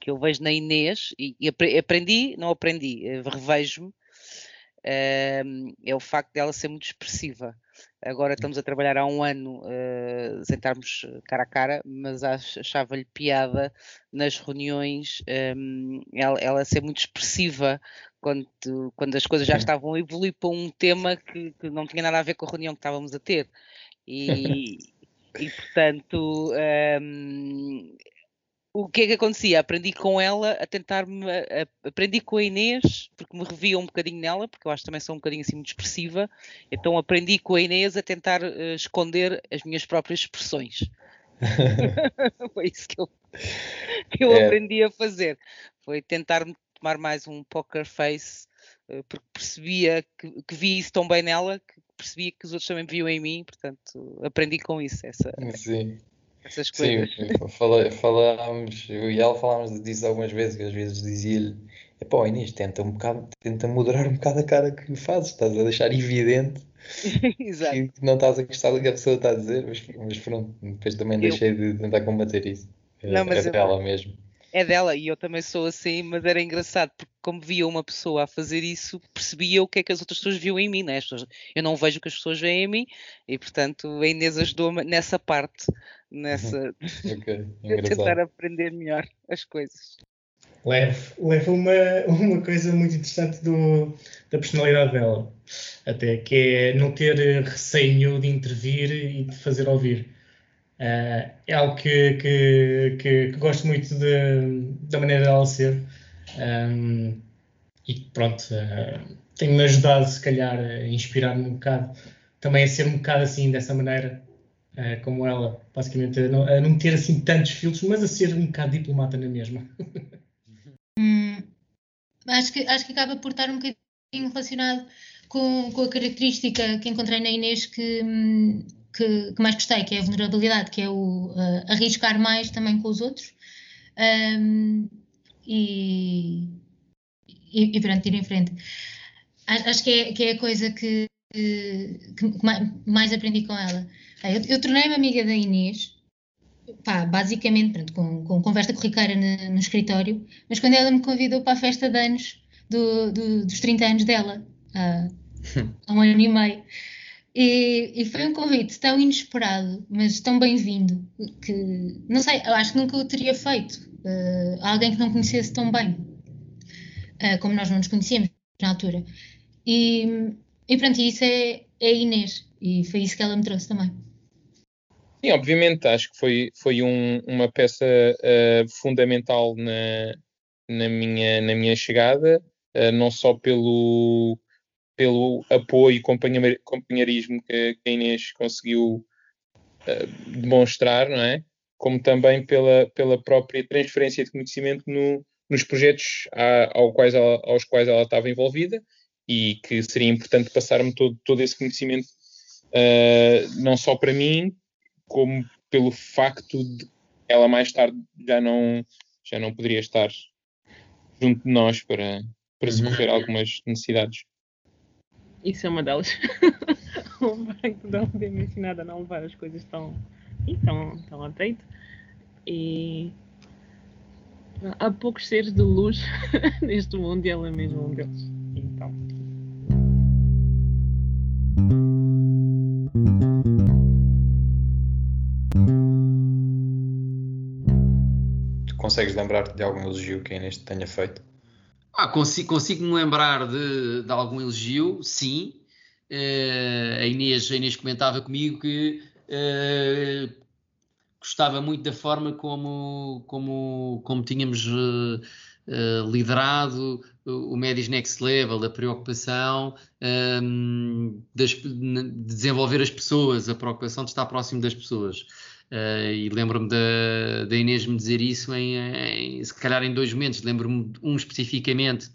que eu vejo na Inês, e, e aprendi, não aprendi, eh, revejo-me, uh, é o facto dela ser muito expressiva. Agora estamos a trabalhar há um ano uh, sem estarmos cara a cara, mas achava-lhe piada nas reuniões um, ela, ela, ser muito expressiva quando, quando as coisas já estavam a evoluir para um tema que, que não tinha nada a ver com a reunião que estávamos a ter. E, e portanto, um, o que é que acontecia? Aprendi com ela a tentar-me. Aprendi com a Inês, porque me revia um bocadinho nela, porque eu acho que também sou um bocadinho assim muito expressiva. Então aprendi com a Inês a tentar uh, esconder as minhas próprias expressões. Foi isso que eu, que eu é. aprendi a fazer. Foi tentar tomar mais um poker face, uh, porque percebia que, que vi isso tão bem nela que percebia que os outros também viam em mim, portanto aprendi com isso essa, Sim. essas coisas. Sim, fala, falámos, eu e ela falámos disso algumas vezes, que às vezes dizia-lhe é pá, Inês, tenta um bocado, tenta moderar um bocado a cara que fazes, estás a deixar evidente que não estás a gostar do que a pessoa está a dizer, mas, mas pronto, depois também Eu- deixei de tentar combater isso. Não, mas eu- dela mesmo. É dela e eu também sou assim, mas era engraçado porque como via uma pessoa a fazer isso, percebia o que é que as outras pessoas viam em mim, né? Eu não vejo o que as pessoas veem em mim e portanto a Inês ajudou-me nessa parte, nessa Ok, de tentar engraçado. aprender melhor as coisas. Leva, uma, uma coisa muito interessante do, da personalidade dela, até que é não ter receio de intervir e de fazer ouvir. Ah, é algo que, que, que, que gosto muito de- da maneira dela ser. Ahm, e pronto, ah, tem-me ajudado, se calhar, a inspirar-me um bocado, também a ser um bocado assim, dessa maneira, ah, como ela, basicamente, a não, a não ter assim tantos filtros, mas a ser um bocado diplomata na mesma. Hum, acho que, acho que acaba por estar um bocadinho relacionado com, com a característica que encontrei na Inês que, hum, que, que mais gostei, que é a vulnerabilidade, que é o uh, arriscar mais também com os outros. Um, e, e, e pronto, ir em frente. Acho que é, que é a coisa que, que, que ma- mais aprendi com ela. Eu, eu tornei-me amiga da Inês, pá, basicamente pronto, com, com conversa corriqueira no, no escritório, mas quando ela me convidou para a festa de anos do, do- dos 30 anos dela, há, há um ano e meio. E, e foi um convite tão inesperado, mas tão bem-vindo, que não sei, eu acho que nunca o teria feito eh, a alguém que não conhecesse tão bem, eh, como nós não nos conhecíamos na altura. E, e pronto, isso é, é Inês, e foi isso que ela me trouxe também. Sim, obviamente, acho que foi, foi um- uma peça eh, fundamental na, na, minha, na minha chegada, não só pelo, pelo apoio e companheirismo que, a Inês conseguiu eh, demonstrar, não é? Como também pela, pela própria transferência de conhecimento no- nos projetos a- ao quais ela- aos quais ela estava envolvida e que seria importante passar-me todo, todo esse conhecimento, eh, não só para mim, como pelo facto de ela mais tarde já não, já não poderia estar junto de nós para, para socorrer algumas necessidades. Isso é uma delas. o facto de ela ter me ensinado a não levar as coisas tão, tão, tão a peito. E há poucos seres de luz neste mundo e ela é mesmo um deles. Então. Tu consegues lembrar-te de algum elogio que a Inês te tenha feito? Ah, consigo, consigo me lembrar de, de algum elogio, sim. Eh, a, Inês, a Inês comentava comigo que eh, gostava muito da forma como, como, como tínhamos eh, liderado o Medis Next Level, a preocupação ehm, das- de desenvolver as pessoas, a preocupação de estar próximo das pessoas. Eh, e lembro-me da, Inês me dizer isso em, em- se calhar em dois momentos. Lembro-me um especificamente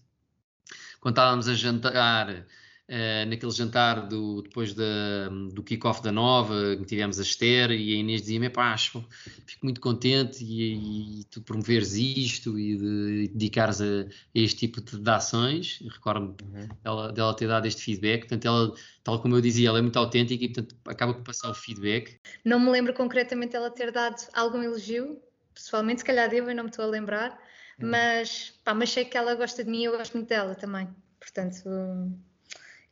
quando estávamos a jantar, eh, naquele jantar do, depois da, do kick-off da Nova, que tivemos a Esther, e a Inês dizia-me, "Epá, acho, fico muito contente e, e tu promoveres isto e de dedicares a, a este tipo de, de ações. E Recordo-me dela, dela ter dado este feedback. Portanto, ela, tal como eu dizia, ela é muito autêntica e portanto acaba por passar o feedback. Não me lembro concretamente ela ter dado algum elogio, pessoalmente, se calhar devo, eu não me estou a lembrar, mas, pá, mas sei que ela gosta de mim e eu gosto muito dela também. Portanto,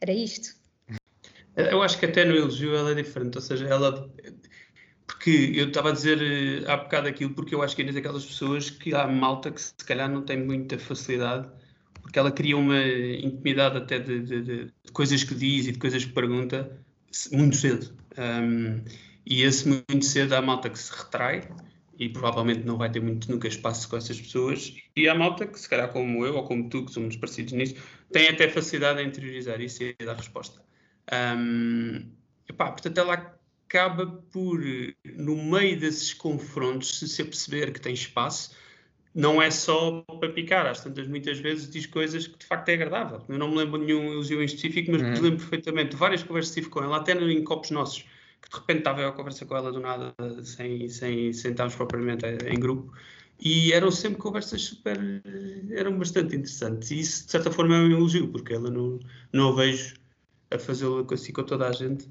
era isto. Eu acho que até no elogio ela é diferente, ou seja, ela. Porque eu estava a dizer eh, há bocado aquilo, porque eu acho que é daquelas pessoas que há malta que se calhar não tem muita facilidade, porque ela cria uma intimidade até de, de- de- coisas que diz e de coisas que pergunta muito cedo. Um, e esse muito cedo há malta que se retrai e provavelmente não vai ter muito nunca espaço com essas pessoas. E há malta que, se calhar como eu ou como tu, que somos parecidos nisso, tem até facilidade em interiorizar isso e a dar resposta. Um, epá, portanto, ela acaba por, no meio desses confrontos, se se aperceber que tem espaço, não é só para picar, às tantas muitas vezes diz coisas que de facto é agradável. Eu não me lembro de nenhum elogio em específico, mas Uhum. lembro perfeitamente de várias conversas que tive com ela, até em copos nossos, que de repente estava eu a conversar com ela do nada, sem, sem, sem estarmos propriamente em grupo, E eram sempre conversas super. eram bastante interessantes. E isso, de certa forma, é um elogio, porque ela não, não a vejo a fazê-lo assim com toda a gente.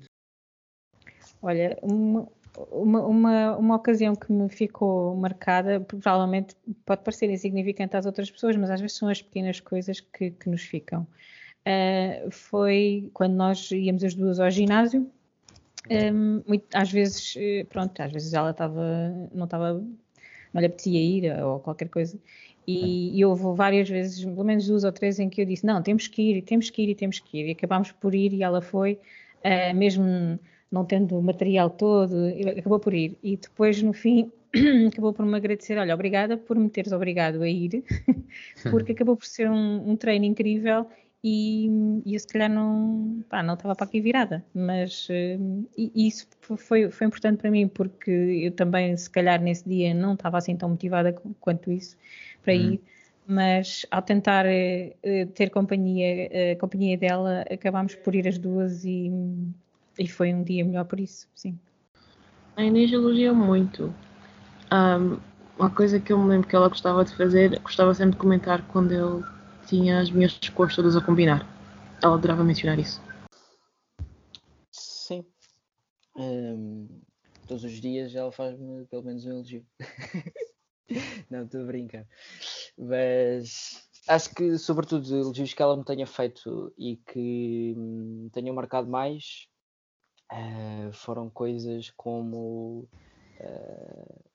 Olha, uma, uma, uma, uma ocasião que me ficou marcada, provavelmente pode parecer insignificante às outras pessoas, mas às vezes são as pequenas coisas que, que nos ficam. Uh, foi quando nós íamos as duas ao ginásio. Um, muito, às vezes, eh, pronto, às vezes ela estava, não estava, não lhe apetecia ir ou qualquer coisa. E, e houve várias vezes, pelo menos duas ou três, em que eu disse: Não, temos que ir, temos que ir e temos que ir. E acabámos por ir e ela foi, uh, mesmo não tendo o material todo, acabou por ir. E depois, no fim, acabou por me agradecer: Olha, obrigada por me teres obrigado a ir, porque acabou por ser um, um treino incrível e, e eu se calhar não, pá, não estava para aqui virada, mas uh, e, isso foi, foi importante para mim porque eu também se calhar nesse dia não estava assim tão motivada quanto isso para uhum. ir, mas ao tentar uh, ter companhia, a companhia dela acabámos por ir as duas e, e foi um dia melhor por isso, sim. A Inês elogia muito. Um, uma coisa que eu me lembro que ela gostava de fazer, gostava sempre de comentar quando eu tinha as minhas cores todas a combinar. Ela adorava mencionar isso. Sim. Um, todos os dias ela faz-me pelo menos um elogio. Não, estou a brincar. Mas acho que, sobretudo, elogios que ela me tenha feito e que me tenham marcado mais uh, foram coisas como. Uh,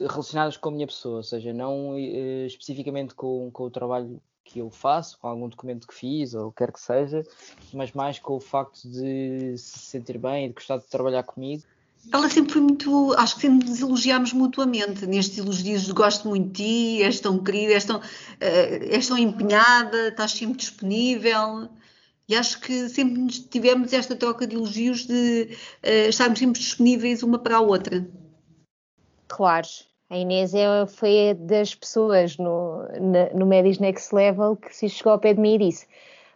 relacionadas com a minha pessoa, ou seja, não uh, especificamente com, com o trabalho que eu faço, com algum documento que fiz ou o que quer que seja, mas mais com o facto de se sentir bem e de gostar de trabalhar comigo. Ela sempre foi muito, acho que sempre nos elogiámos mutuamente nestes elogios de gosto muito de ti, és tão querida, és tão, uh, és tão empenhada, estás sempre disponível. E acho que sempre tivemos esta troca de elogios de uh, estarmos sempre disponíveis uma para a outra. Claro, a Inês é, foi das pessoas no, no, no Medis Next Level que se chegou ao pé de mim e disse: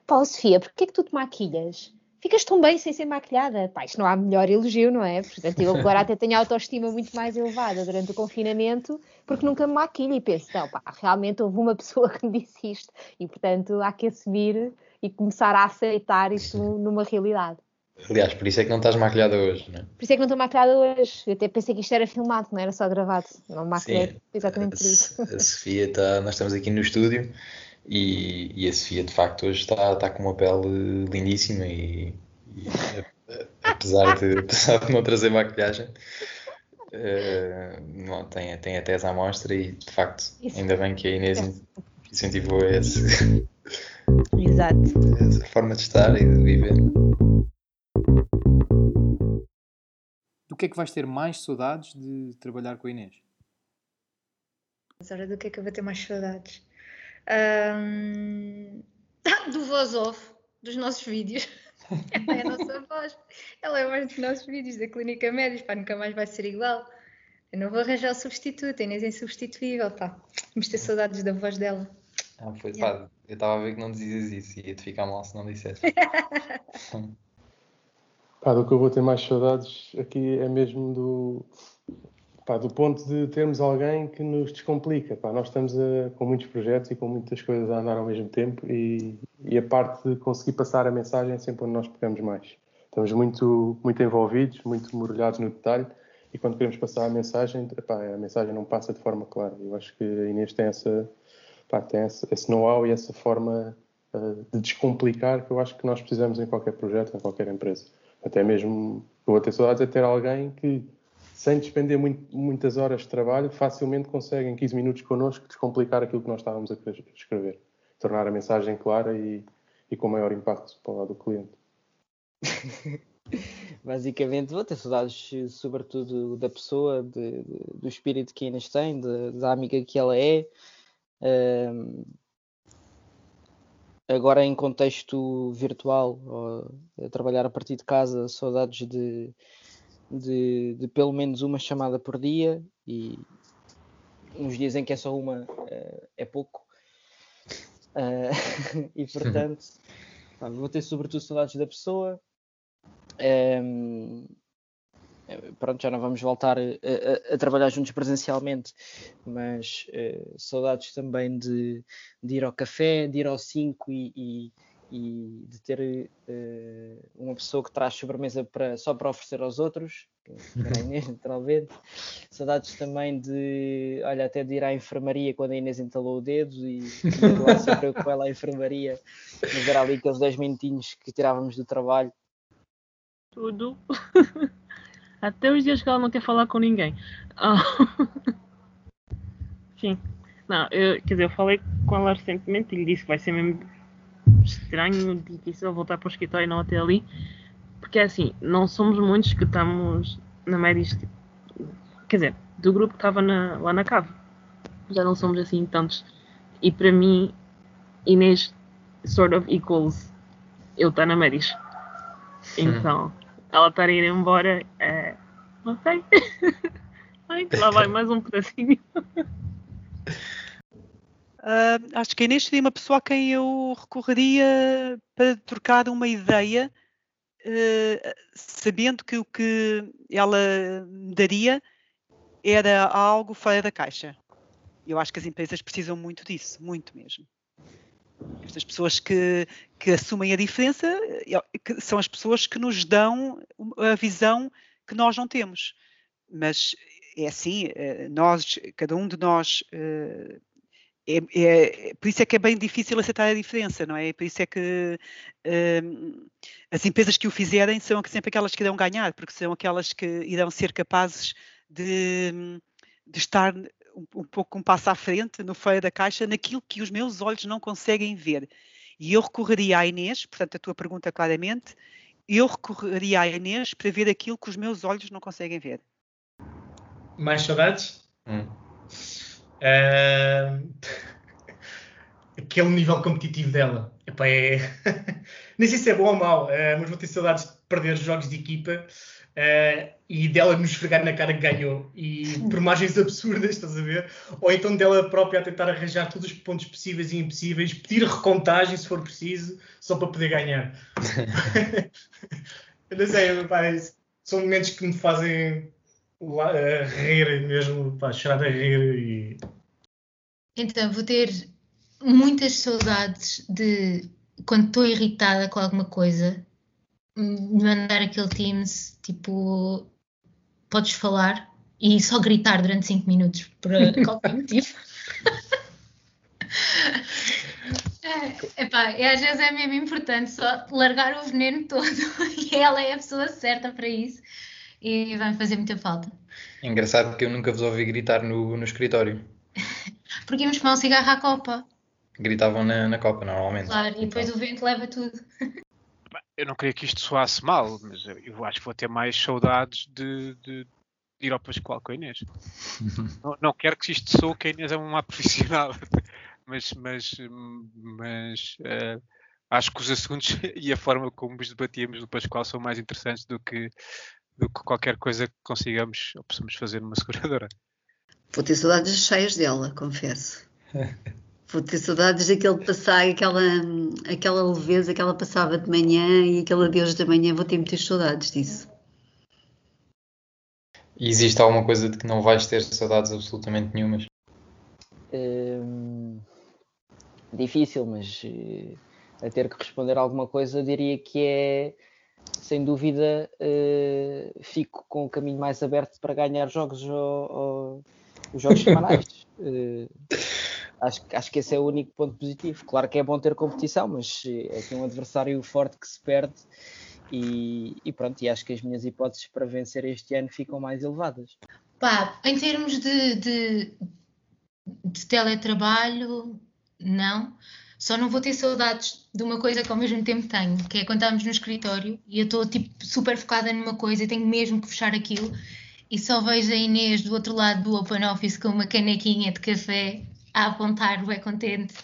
Paulo Sofia, porquê é que tu te maquilhas? Ficas tão bem sem ser maquilhada. Pá, isto não há melhor elogio, não é? Portanto, eu agora até tenho a autoestima muito mais elevada durante o confinamento porque nunca me maquilho e penso: não, pá, realmente houve uma pessoa que me disse isto e, portanto, há que assumir e começar a aceitar isto numa realidade. Aliás, por isso é que não estás maquilhada hoje, não é? Por isso é que não estou maquilhada hoje. Eu até pensei que isto era filmado, não era só gravado. Não maquilhei exatamente por isso. A Sofia está. Nós estamos aqui no estúdio e, e, a Sofia, de facto, hoje está, está com uma pele lindíssima e, e apesar, de, apesar de não trazer maquilhagem. Uh, não, tem, tem a tese à mostra e de facto isso. ainda bem que a Inês incentivou esse, Exato. essa forma de estar e de viver. Do que é que vais ter mais saudades de trabalhar com a Inês? Mas olha, do que é que eu vou ter mais saudades? Um... Do voz off, dos nossos vídeos. Ela é a nossa voz. Ela é a voz dos nossos vídeos da Clínica Médios. Pá, nunca mais vai ser igual. Eu não vou arranjar o substituto, a Inês é insubstituível. Pá. Vamos ter saudades da voz dela. Ah, foi, yeah. pá, eu estava a ver que não dizias isso e ia-te ficar mal se não dissesse. Pá, do que eu vou ter mais saudades aqui é mesmo do, pá, do ponto de termos alguém que nos descomplica. Pá, nós estamos a, com muitos projetos e com muitas coisas a andar ao mesmo tempo e, e a parte de conseguir passar a mensagem é sempre onde nós pegamos mais. Estamos muito, muito envolvidos, muito mergulhados no detalhe e quando queremos passar a mensagem, pá, a mensagem não passa de forma clara. Eu acho que a Inês tem, essa, pá, tem esse, esse know-how e essa forma uh, de descomplicar que eu acho que nós precisamos em qualquer projeto, em qualquer empresa até mesmo eu ter saudades é ter alguém que, sem despender muito, muitas horas de trabalho, facilmente consegue em 15 minutos connosco descomplicar aquilo que nós estávamos a escrever, tornar a mensagem clara e, e com maior impacto para o lado do cliente. Basicamente, vou ter saudades, sobretudo, da pessoa, de, de, do espírito que Inês tem, de, da amiga que ela é. Um, agora em contexto virtual, a trabalhar a partir de casa, saudades de, de, de, pelo menos uma chamada por dia e uns dias em que é só uma uh, é pouco. Uh, e portanto, vou ter sobretudo saudades da pessoa. Um, ehm, pronto, já não vamos voltar a, a, a trabalhar juntos presencialmente, mas uh, saudades também de, de, ir ao café, de ir ao 5 e, e, e, de ter uh, uma pessoa que traz sobremesa para, só para oferecer aos outros, era a Inês, naturalmente. Saudades também de, olha, até de ir à enfermaria quando a Inês entalou o dedo e, e lá sempre com ela à enfermaria, mas era ali aqueles 10 minutinhos que tirávamos do trabalho. Tudo. Até os dias que ela não quer falar com ninguém. Ah. Sim. Não, eu, quer dizer, eu falei com ela recentemente e lhe disse que vai ser mesmo estranho, difícil voltar para o escritório e não até ali. Porque assim, não somos muitos que estamos na média. Quer dizer, do grupo que estava na, lá na cave. Já não somos assim tantos. E para mim, Inês sort of equals eu estar na Médis. Então, ela estar a ir embora é. Sei. Ai, lá vai mais um pedacinho. Uh, acho que a Inês seria uma pessoa a quem eu recorreria para trocar uma ideia, uh, sabendo que o que ela me daria era algo fora da caixa. Eu acho que as empresas precisam muito disso, muito mesmo. Estas pessoas que, que assumem a diferença que são as pessoas que nos dão a visão que nós não temos. Mas é assim, eh, nós, cada um de nós eh, é, é, por isso é que é bem difícil aceitar a diferença, não é? Por isso é que um, as empresas que o fizerem são sempre aquelas que irão ganhar, porque são aquelas que irão ser capazes de, de estar um, um pouco um passo à frente, no feio da caixa, naquilo que os meus olhos não conseguem ver. E eu recorreria à Inês, portanto, a tua pergunta claramente, eu recorreria à Inês para ver aquilo que os meus olhos não conseguem ver. Mais saudades? Hum. Uh, aquele nível competitivo dela. Epá, é... Nem sei se é bom ou mau, uh, mas vou ter saudades de perder jogos de equipa uh, e dela nos esfregar na cara que ganhou. E por margens absurdas, estás a ver? Ou então dela própria a tentar arranjar todos os pontos possíveis e impossíveis, pedir recontagem se for preciso, só para poder ganhar. Eu não sei, pá, são momentos que me fazem uh, rir mesmo, pá, chorar a rir e então, vou ter muitas saudades de quando estou irritada com alguma coisa, mandar aquele Teams tipo, podes falar e só gritar durante 5 minutos por qualquer motivo. É, epá, e às vezes é mesmo importante só largar o veneno todo e ela é a pessoa certa para isso e vai fazer muita falta. É engraçado que eu nunca vos ouvi gritar no, no escritório. Porque íamos fumar um cigarro à copa. Gritavam na, na copa, normalmente. Claro, e depois então. o vento leva tudo. Eu não queria que isto soasse mal, mas eu acho que vou ter mais saudades de, de, de ir ao Pascoal com a Inês. não, não, quero que isto soe que a Inês é uma profissional, mas, mas, mas uh, acho que os assuntos e a forma como os debatíamos no Pascoal são mais interessantes do que, do que qualquer coisa que consigamos ou possamos fazer numa seguradora. Vou ter saudades cheias dela, confesso. Vou ter saudades daquele passar, aquela, aquela leveza que ela passava de manhã e aquele adeus da manhã. Vou ter muitas saudades disso. E existe alguma coisa de que não vais ter saudades absolutamente nenhumas? Hum, difícil, mas uh, a ter que responder alguma coisa, diria que é sem dúvida uh, fico com o caminho mais aberto para ganhar jogos ou os jogos semanais. uh, acho, acho que esse é o único ponto positivo. Claro que é bom ter competição, mas é aqui um adversário forte que se perde. E, e, pronto, e acho que as minhas hipóteses para vencer este ano ficam mais elevadas. Pá, em termos de, de, de teletrabalho, não. Só não vou ter saudades de uma coisa que ao mesmo tempo tenho, que é quando estamos no escritório e eu estou tipo super focada numa coisa e tenho mesmo que fechar aquilo e só vejo a Inês do outro lado do Open Office com uma canequinha de café a apontar, bem contente.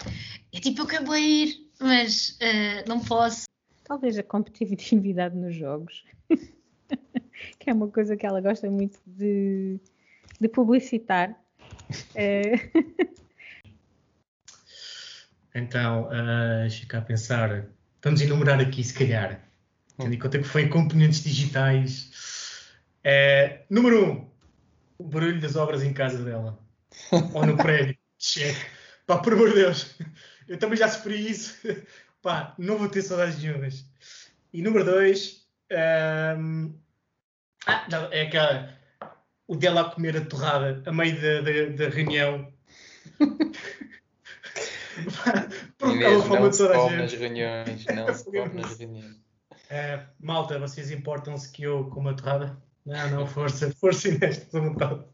É tipo, eu quero ir, mas uh, não posso. Talvez a competitividade nos jogos, que é uma coisa que ela gosta muito de, de publicitar. É... Então, uh, fica a pensar, vamos enumerar aqui, se calhar, tendo em conta que foi em componentes digitais É, número 1. Um, o barulho das obras em casa dela. Ou no prédio. Check. Pá, por amor de Deus. Eu também já sofri isso. Pá, não vou ter saudades nenhumas. E número 2. Um... Ah, não, é aquela. O dela a comer a torrada a meio da, da, da reunião. Fome de toda a gente. nas reuniões. Não se come nas reuniões. Malta, vocês importam-se que eu como a torrada? Não, não, força, força Inês, estou vontade.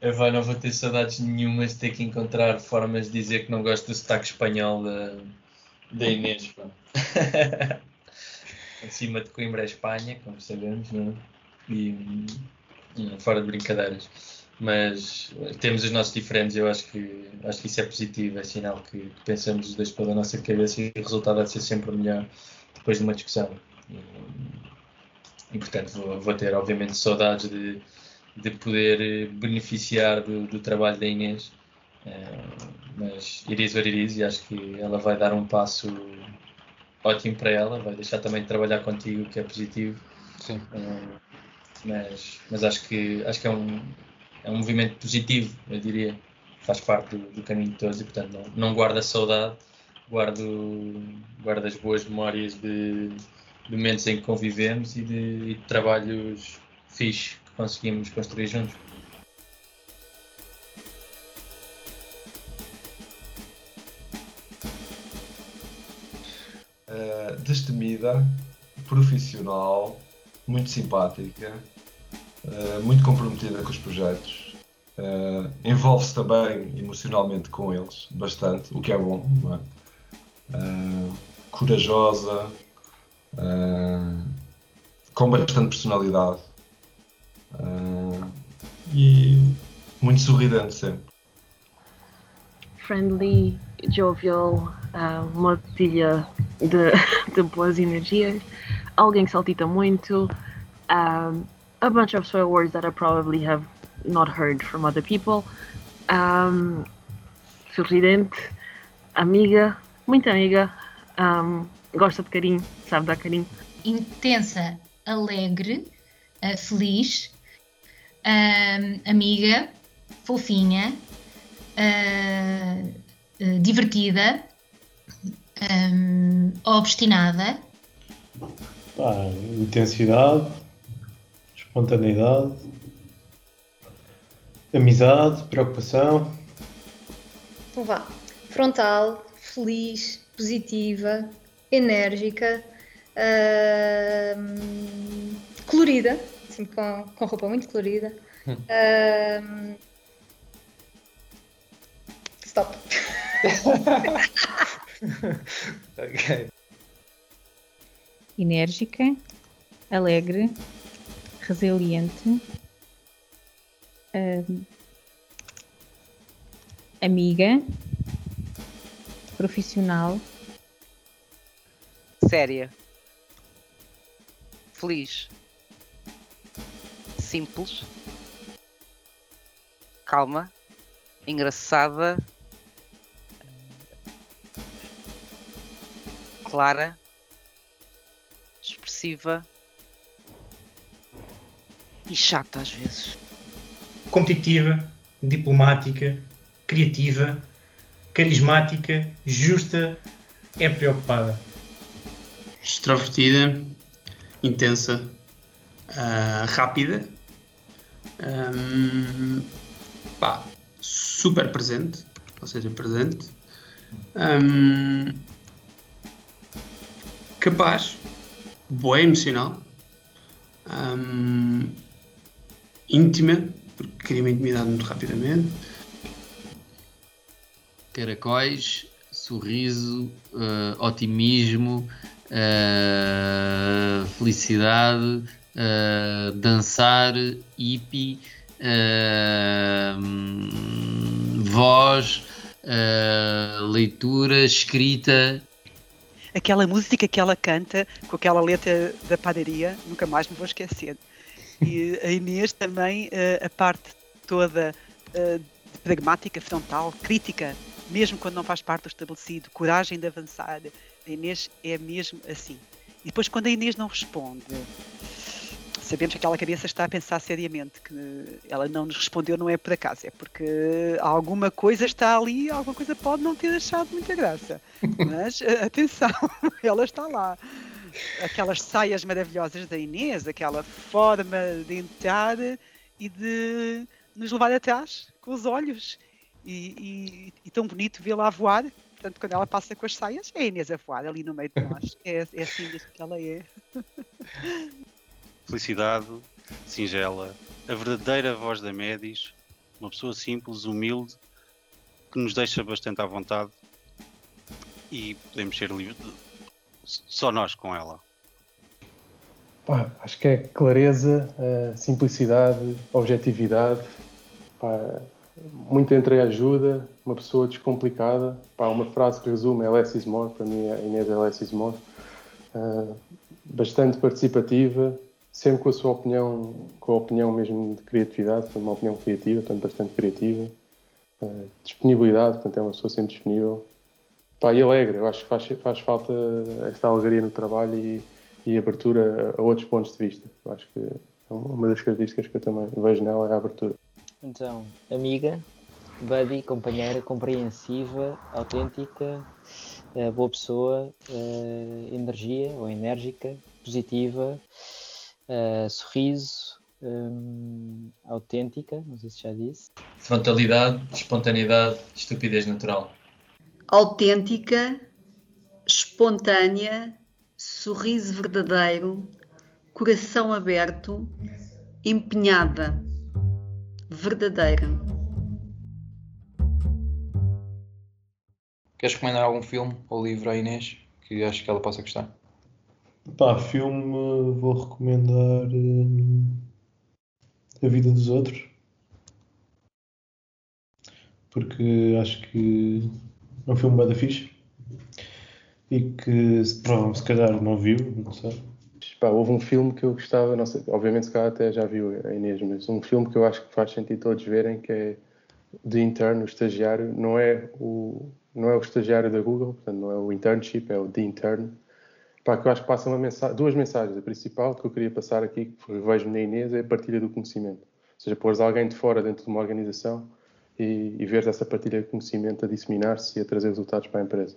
Eu não vou ter saudades nenhumas de ter que encontrar formas de dizer que não gosto do sotaque espanhol da, da Inês. Acima de Coimbra é Espanha, como sabemos, não é? E fora de brincadeiras. Mas temos os nossos diferentes, eu acho que, acho que isso é positivo, é sinal que pensamos os dois pela nossa cabeça e o resultado vai ser sempre melhor depois de uma discussão. E, e portanto vou, vou, ter obviamente saudades de, de poder beneficiar do, do trabalho da Inês. Uh, mas iris or iris e acho que ela vai dar um passo ótimo para ela, vai deixar também de trabalhar contigo, que é positivo. Sim. Uh, mas, mas acho que acho que é um, é um movimento positivo, eu diria. Faz parte do, do caminho de todos e, portanto, não, não guarda saudade, guardo, guardo as boas memórias de, de momentos em que convivemos e de, e de trabalhos fixos conseguimos construir juntos. Uh, destemida, profissional, muito simpática, uh, muito comprometida com os projetos. Uh, Envolve-se também emocionalmente com eles, bastante, o que é bom, é? corajosa, com bastante personalidade e muito sorridente sempre. Friendly, jovial, uma pilha de, de boas energias. Alguém que saltita muito, um, a bunch of swear words that I probably have not heard from other people, um, sorridente, amiga, muito amiga, um, gosta de carinho, sabe dar carinho. Intensa, alegre, feliz, um, amiga, fofinha, uh, uh, divertida, um, obstinada. Pá, intensidade, espontaneidade, amizade, preocupação. Então vá. Frontal, feliz, positiva, enérgica, uh, colorida, assim, com, com roupa muito colorida. Uh, stop. ok enérgica, alegre, resiliente, uh, amiga, profissional, séria, feliz, simples, calma, engraçada, clara. Expressiva. E chata às vezes. Competitiva, diplomática, criativa, carismática, justa, é preocupada. Extrovertida, intensa, uh, rápida, um, pá, super presente, ou seja, presente, um, capaz, boa emocional, um, íntima, porque cria uma intimidade muito rapidamente. Caracóis, sorriso, uh, otimismo, uh, felicidade, uh, dançar, hippie, voz, leitura, escrita, aquela música que ela canta com aquela letra da padaria, nunca mais me vou esquecer. E a Inês também, a parte toda pragmática, frontal, crítica, mesmo quando não faz parte do estabelecido, coragem de avançar. A Inês é mesmo assim. E depois, quando a Inês não responde, sabemos que aquela cabeça está a pensar seriamente, que ela não nos respondeu não é por acaso, é porque alguma coisa está ali, alguma coisa pode não ter achado muita graça. Mas atenção, ela está lá. Aquelas saias maravilhosas da Inês, aquela forma de entrar e de nos levar atrás com os olhos. E, e, e tão bonito vê-la voar. Portanto, quando ela passa com as saias, é a Inês a voar ali no meio de nós. É, é assim que ela é. Felicidade, singela, a verdadeira voz da Médis, uma pessoa simples, humilde, que nos deixa bastante à vontade e podemos ser livres, só nós com ela. Pá, acho que é clareza, uh, simplicidade, objetividade, pá, muita entreajuda, uma pessoa descomplicada. Pá, uma frase que resume é less is more, para mim a Inês é less is more. Uh, bastante participativa, sempre com a sua opinião, com a opinião mesmo de criatividade, uma opinião criativa, portanto bastante criativa. Uh, disponibilidade, portanto é uma pessoa sempre disponível. Pá, e alegre, eu acho que faz, faz falta esta alegria no trabalho e, e abertura a, outros pontos de vista. Eu acho que é uma das características que eu também vejo nela é a abertura. Então, amiga, buddy, companheira, compreensiva, autêntica, uh, boa pessoa, uh, energia ou enérgica, positiva, uh, sorriso, um, autêntica, não sei se já disse. Frontalidade, espontaneidade, estupidez natural. Autêntica, espontânea, sorriso verdadeiro, coração aberto, empenhada, verdadeira. Queres recomendar algum filme ou livro à Inês que acho que ela possa gostar? Pá, filme vou recomendar hum, A Vida dos Outros. Porque acho que é um filme bem da fixe. E que pronto, se calhar não viu, não sei. Pá, houve um filme que eu gostava, não sei, obviamente se calhar até já viu a Inês, mas um filme que eu acho que faz sentido todos verem, que é The Intern, o estagiário, não é o, não é o estagiário da Google, portanto não é o internship, é o The Intern. Pá, que eu acho que passa mensagem, duas mensagens. A principal que eu queria passar aqui, que vejo na Inês, é a partilha do conhecimento. Ou seja, pôres alguém de fora dentro de uma organização e, e ver essa partilha de conhecimento a disseminar-se e a trazer resultados para a empresa.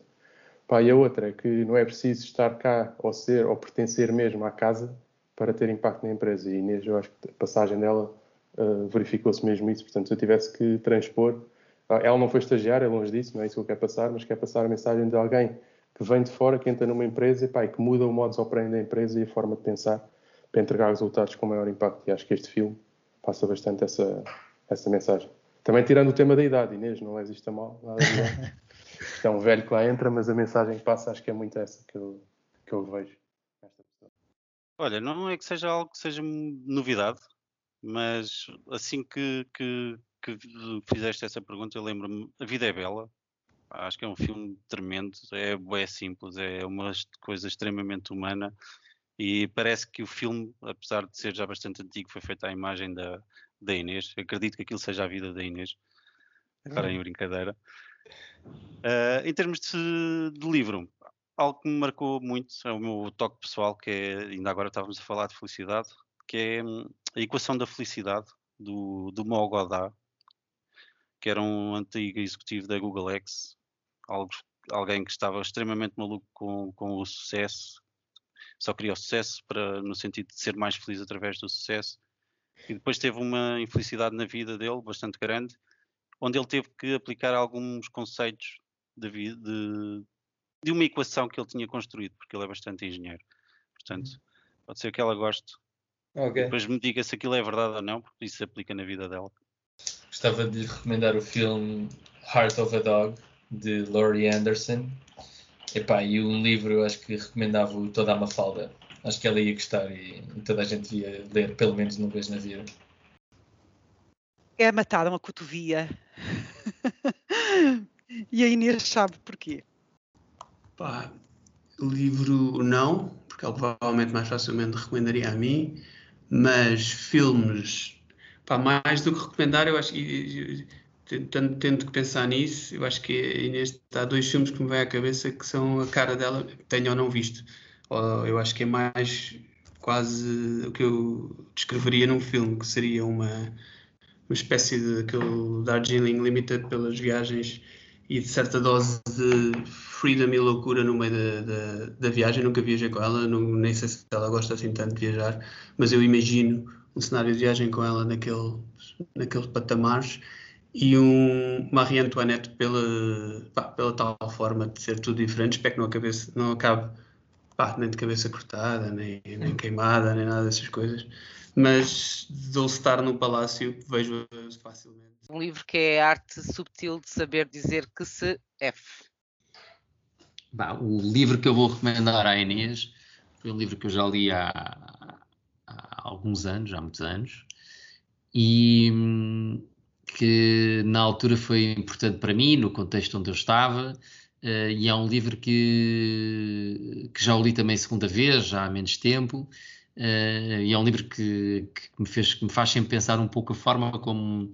Pá, e a outra é que não é preciso estar cá ou ser ou pertencer mesmo à casa para ter impacto na empresa. E Inês, eu acho que a passagem dela uh, verificou-se mesmo isso. Portanto, se eu tivesse que transpor, ela não foi estagiária, longe disso, não é isso que eu quero passar, mas quer passar a mensagem de alguém que vem de fora, que entra numa empresa pá, e que muda o modus operandi da empresa e a forma de pensar para entregar resultados com maior impacto. E acho que este filme passa bastante essa, essa mensagem. Também tirando o tema da idade, Inês, não és isto a mal, nada de mal. Isto é um velho que lá entra, mas a mensagem que passa acho que é muito essa que eu, que eu vejo. Olha, não é que seja algo que seja novidade, mas assim que, que, que fizeste essa pergunta, eu lembro-me: A Vida é Bela. Acho que é um filme tremendo, é, é simples, é uma coisa extremamente humana e parece que o filme, apesar de ser já bastante antigo, foi feito à imagem da, da Inês. Acredito que aquilo seja a vida da Inês, agora em brincadeira. Uh, em termos de, de, livro, algo que me marcou muito é o meu toque pessoal, que é, ainda agora estávamos a falar de felicidade, que é hum, a equação da felicidade do, do Mo Godard, que era um antigo executivo da Google X, algo, alguém que estava extremamente maluco com, com o sucesso, só queria o sucesso para, no sentido de ser mais feliz através do sucesso, e depois teve uma infelicidade na vida dele bastante grande, onde ele teve que aplicar alguns conceitos de, de, de uma equação que ele tinha construído, porque ele é bastante engenheiro. Portanto, pode ser que ela goste. Okay. Depois me diga se aquilo é verdade ou não, porque isso se aplica na vida dela. Gostava de lhe recomendar o filme Heart of a Dog, de Laurie Anderson. Epá, e um livro eu acho que recomendava toda a Mafalda. Acho que ela ia gostar e, e toda a gente ia ler pelo menos uma vez na vida. É matar uma cotovia. e a Inês sabe porquê. Pá, livro não, porque ele provavelmente mais facilmente recomendaria a mim, mas filmes, pá, mais do que recomendar, eu acho que tendo, tendo que pensar nisso, eu acho que Inês há dois filmes que me vêm à cabeça que são a cara dela, tenho ou não visto. Eu acho que é mais quase o que eu descreveria num filme, que seria uma, uma espécie de Darjeeling Limited pelas viagens e de certa dose de freedom e loucura no meio da, da, da viagem. Nunca viajei com ela, não, nem sei se ela gosta assim tanto de viajar, mas eu imagino um cenário de viagem com ela naquele, naqueles patamares e um Marie Antoinette pela, pá, pela tal forma de ser tudo diferente. Espero que não, acabe, não acabe pá, nem de cabeça cortada, nem, nem queimada, nem nada dessas coisas. Mas de estar no palácio, vejo facilmente. Um livro que é a arte subtil de saber dizer que se F. Bah, o livro que eu vou recomendar à Inês foi um livro que eu já li há, há alguns anos, há muitos anos, e hum, que na altura foi importante para mim, no contexto onde eu estava, uh, e é um livro que, que já o li também segunda vez, já há menos tempo, uh, e é um livro que, que, me fez, que me faz sempre pensar um pouco a forma como,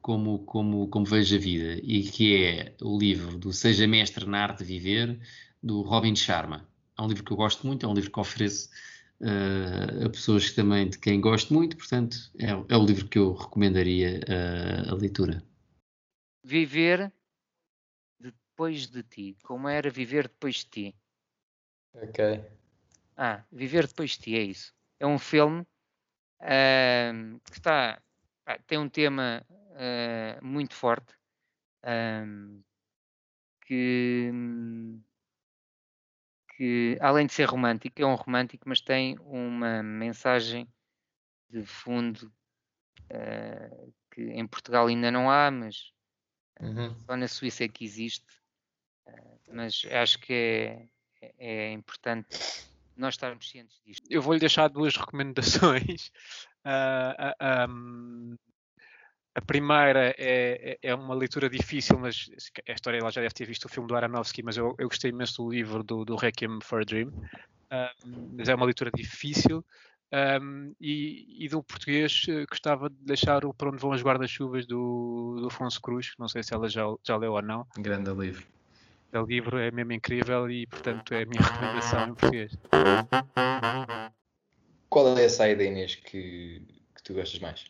como, como, como vejo a vida, e que é o livro do Seja Mestre na Arte de Viver, do Robin Sharma. É um livro que eu gosto muito, é um livro que ofereço uh, a pessoas que também de quem gosto muito, portanto, é, é o livro que eu recomendaria uh, a leitura. Viver depois de ti. Como era viver depois de ti? Ok. Ah, Viver depois de ti, é isso. É um filme uh, que está, tem um tema uh, muito forte uh, que, que, além de ser romântico, é um romântico, mas tem uma mensagem de fundo que em Portugal ainda não há, mas uhum. só na Suíça é que existe. mas acho que é, é importante nós estarmos cientes disto. Eu vou-lhe deixar duas recomendações. Uh, uh, um, a primeira é, é, é, uma leitura difícil, mas a história ela já deve ter visto o filme do Aronofsky, mas eu, eu gostei imenso do livro do, do Requiem for a Dream. Um, mas é uma leitura difícil. Um, e, e, do português eh, gostava de deixar o Para Onde Vão as Guarda-Chuvas do, do Afonso Cruz, não sei se ela já, já leu ou não. Grande livro. O livro é mesmo incrível e, portanto, é a minha recomendação em português. Qual é a saída, Inês, que, que tu gostas mais?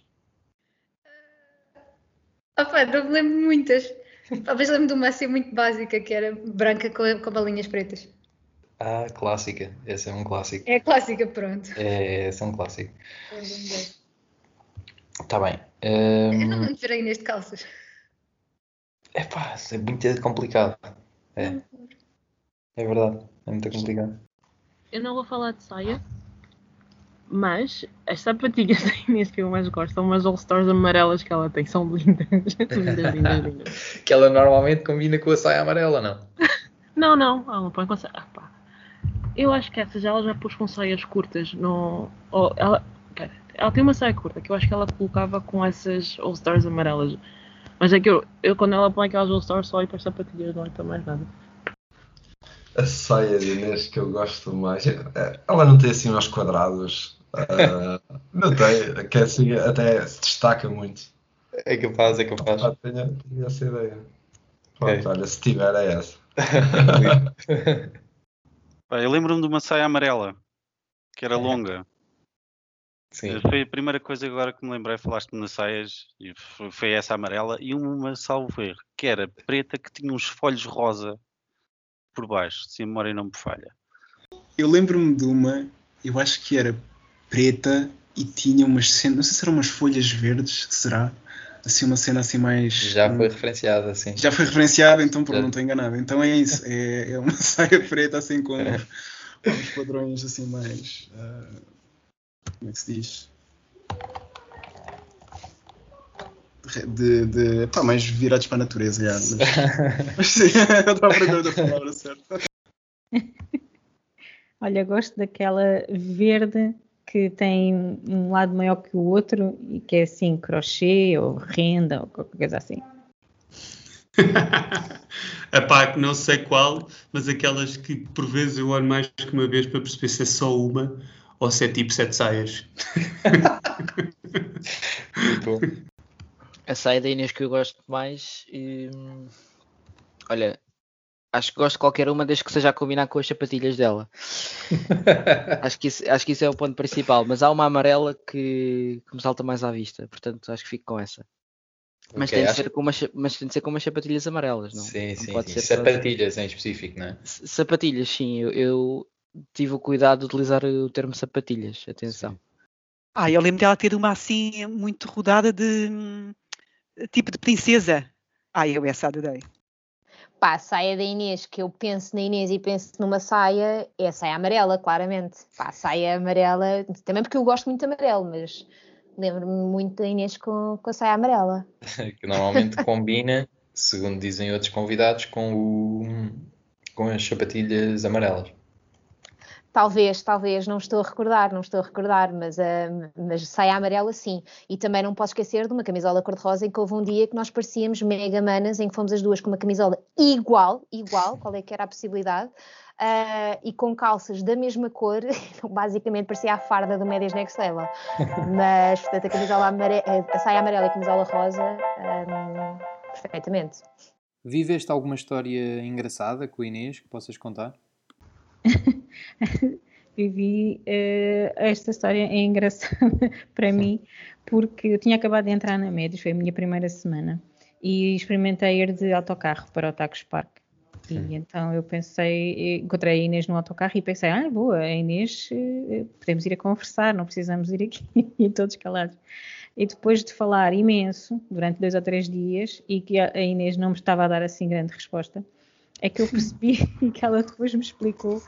Opa, não me lembro de muitas. Talvez lembro de uma assim muito básica, que era branca com, com balinhas pretas. Ah, clássica. Essa é um clássico. É clássica, pronto. É, esse é um clássico. Está bem. Um... Eu não me verei neste calças. É pá, é muito complicado. É. É verdade. É muito complicado. Eu não vou falar de saia, mas as sapatilhas da Inês que eu mais gosto são umas All-Stars amarelas que ela tem, são lindas. lindas, lindas, lindas. que ela normalmente combina com a saia amarela, não? não, não, ela não põe com a saia. Ah, eu acho que essas ela já pôs com saias curtas. No, oh, ela, pera, ela tem uma saia curta que eu acho que ela colocava com essas All-Stars amarelas. Mas é que eu, eu quando ela põe aquelas All-Stars só olho para as sapatilhas, não olho mais nada. A saia de Inês que eu gosto mais, é, ela não tem assim uns quadrados Uh, não tem, que é assim, até se destaca muito. É capaz, é capaz. Ah, tenho, tenho essa ideia. Pronto, okay. olha, se tiver é essa. eu lembro-me de uma saia amarela, que era é. longa. Sim. Foi a primeira coisa agora que me lembrei, falaste-me nas saias, e foi essa amarela, e uma salvo erro, que era preta, que tinha uns folhos rosa por baixo, se a memória não me falha. Eu lembro-me de uma, eu acho que era preta e tinha umas cenas, não sei se eram umas folhas verdes, será? Assim, uma cena assim mais. Já foi referenciada, assim. Já foi referenciada, então por não estou enganado. Então é isso, é, é uma saia preta assim com, é. com uns padrões assim mais. Uh, como é que se diz? De, de pá, mais virados para a natureza, já. Mas, mas sim, eu estava a procurar a palavra certa. Olha, gosto daquela verde que tem um lado maior que o outro e que é assim crochê ou renda ou qualquer coisa assim. Epá, não sei qual, mas aquelas que por vezes eu olho mais que uma vez para perceber se é só uma ou se é tipo sete saias. A saia da Inês que eu gosto mais, hum, olha, Acho que gosto de qualquer uma, desde que seja a combinar com as sapatilhas dela. acho, que isso, acho que isso é o ponto principal. Mas há uma amarela que, que me salta mais à vista, portanto acho que fico com essa. Mas, Ok, tem de acho- ser com umas, mas tem de ser com umas sapatilhas amarelas, não? Sim, não sim, pode sim. ser Sapatilhas em específico, não é? Sapatilhas, sim. Eu, eu tive o cuidado de utilizar o termo sapatilhas. Atenção. Ah, eu lembro dela ter uma assim muito rodada de tipo de princesa. Ah, eu essa adorei. Pá, a saia da Inês, que eu penso na Inês e penso numa saia, é a saia amarela, claramente. Pá, a saia amarela, também porque eu gosto muito de amarelo, mas lembro-me muito da Inês com, com a saia amarela. que normalmente combina, segundo dizem outros convidados, com, o, com as sapatilhas amarelas. Talvez, talvez, não estou a recordar, não estou a recordar, mas, ah, mas saia amarela sim. E também não posso esquecer de uma camisola cor-de-rosa em que houve um dia que nós parecíamos mega manas, em que fomos as duas com uma camisola igual, igual, qual é que era a possibilidade, ah, e com calças da mesma cor, então basicamente parecia a farda do Médias Next Level. Mas, portanto, a camisola amare- a saia amarela e a camisola rosa, ah, perfeitamente. Viveste alguma história engraçada com a Inês que possas contar? Vivi eh, esta história é engraçada para mim porque eu tinha acabado de entrar na Médios, foi a minha primeira semana e experimentei ir de autocarro para o Tacos Park. E então eu pensei, encontrei a Inês no autocarro e pensei, ah, boa, a Inês, eh, podemos ir a conversar, não precisamos ir aqui e todos calados. E depois de falar imenso, durante dois ou três dias, e que a Inês não me estava a dar assim grande resposta, é que eu percebi que ela depois me explicou